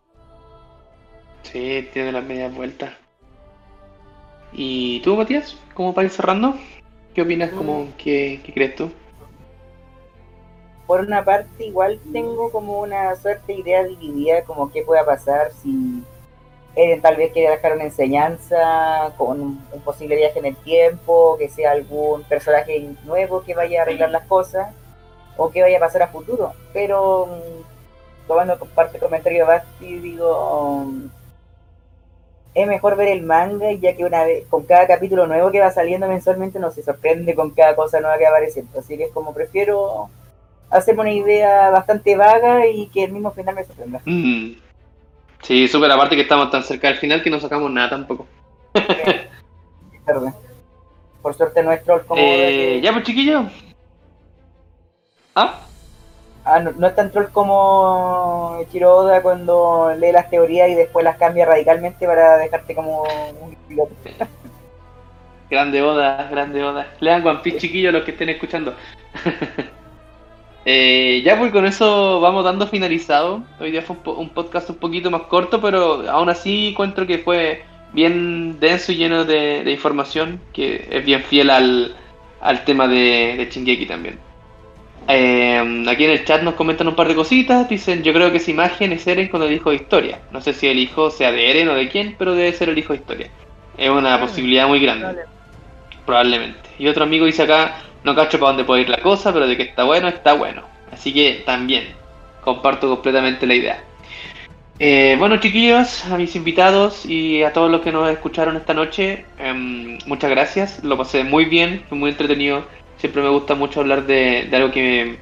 A: Sí, tiene las medias vueltas. ¿Y tú, Matías? ¿Cómo para ir cerrando? ¿Qué opinas? ¿Cómo, qué, ¿Qué crees tú?
D: Por una parte, igual tengo como una suerte de idea dividida, como qué pueda pasar si Eren tal vez quiere dejar una enseñanza con un, un posible viaje en el tiempo, que sea algún personaje nuevo que vaya a arreglar las cosas, o que vaya a pasar a futuro. Pero, mm, tomando parte del comentario de Basti, digo, mm, es mejor ver el manga, ya que una vez, con cada capítulo nuevo que va saliendo mensualmente, no se sorprende con cada cosa nueva que va apareciendo. Así que es como prefiero hacerme una idea bastante vaga y que el mismo final me sorprenda.
A: Mm. Sí, súper aparte que estamos tan cerca del final que no sacamos nada tampoco.
D: Por suerte no es troll como...
A: Eh, ya pues chiquillos. ¿Ah?
D: Ah, no, no es tan troll como Ichiro Oda cuando lee las teorías y después las cambia radicalmente para dejarte como un piloto.
A: Grande Oda, grande Oda. Lean One Piece chiquillos los que estén escuchando. Eh, ya pues con eso vamos dando finalizado. Hoy día fue un, po- un podcast un poquito más corto, pero aún así encuentro que fue bien denso y lleno de, información, que es bien fiel al, al tema de, de Shingeki también. Eh, aquí en el chat nos comentan un par de cositas, dicen yo creo que esa imagen es Eren cuando dijo historia. No sé si el hijo sea de Eren o de quién, pero debe ser el hijo de historia. Es una posibilidad muy grande. Probablemente. Y otro amigo dice acá, no cacho para dónde puede ir la cosa, pero de que está bueno, está bueno. Así que también, comparto completamente la idea. Eh, bueno, chiquillos, a mis invitados y a todos los que nos escucharon esta noche, em, muchas gracias. Lo pasé muy bien, fue muy entretenido. Siempre me gusta mucho hablar de, de algo que me,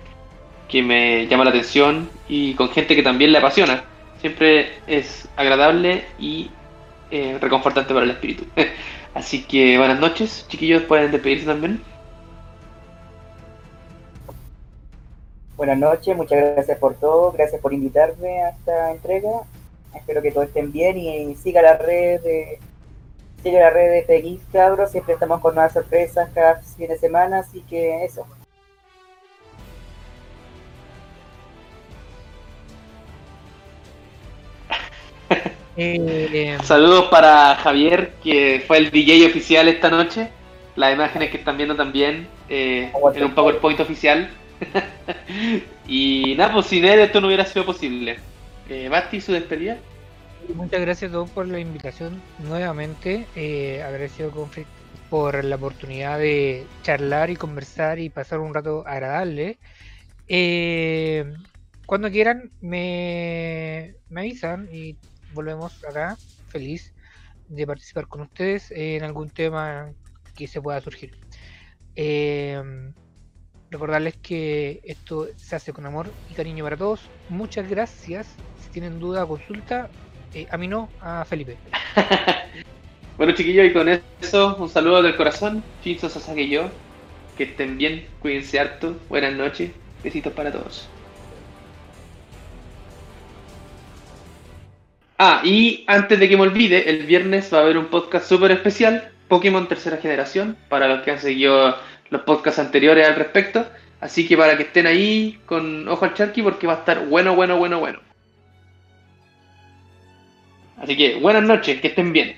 A: que me llama la atención y con gente que también le apasiona. Siempre es agradable y eh, reconfortante para el espíritu. Así que buenas noches, chiquillos, pueden despedirse también.
D: Buenas noches, muchas gracias por todo, gracias por invitarme a esta entrega. Espero que todos estén bien y siga la red de siga la red de FX cabros, siempre estamos con nuevas sorpresas cada fin de semana, así que eso.
A: Eh, Saludos para Javier, que fue el DJ oficial esta noche. Las imágenes que están viendo también eh, en un PowerPoint oficial. y nada, pues sin él esto no hubiera sido posible. Eh, Basti, su despedida.
C: Muchas gracias a todos por la invitación nuevamente. Eh, agradecido por la oportunidad de charlar y conversar y pasar un rato agradable. Eh, cuando quieran me, me avisan y volvemos acá, feliz de participar con ustedes en algún tema que se pueda surgir. Eh, recordarles que esto se hace con amor y cariño para todos. Muchas gracias. Si tienen duda o consulta, eh, a mí no, a Felipe.
A: bueno, chiquillos, y con eso, un saludo del corazón. Chinzo Sasaki y yo. Que estén bien, cuídense harto. Buenas noches. Besitos para todos. Ah, y antes de que me olvide, el viernes va a haber un podcast súper especial, Pokémon Tercera Generación, para los que han seguido los podcasts anteriores al respecto. Así que para que estén ahí con ojo al charqui porque va a estar bueno, bueno, bueno, bueno. Así que buenas noches, que estén bien.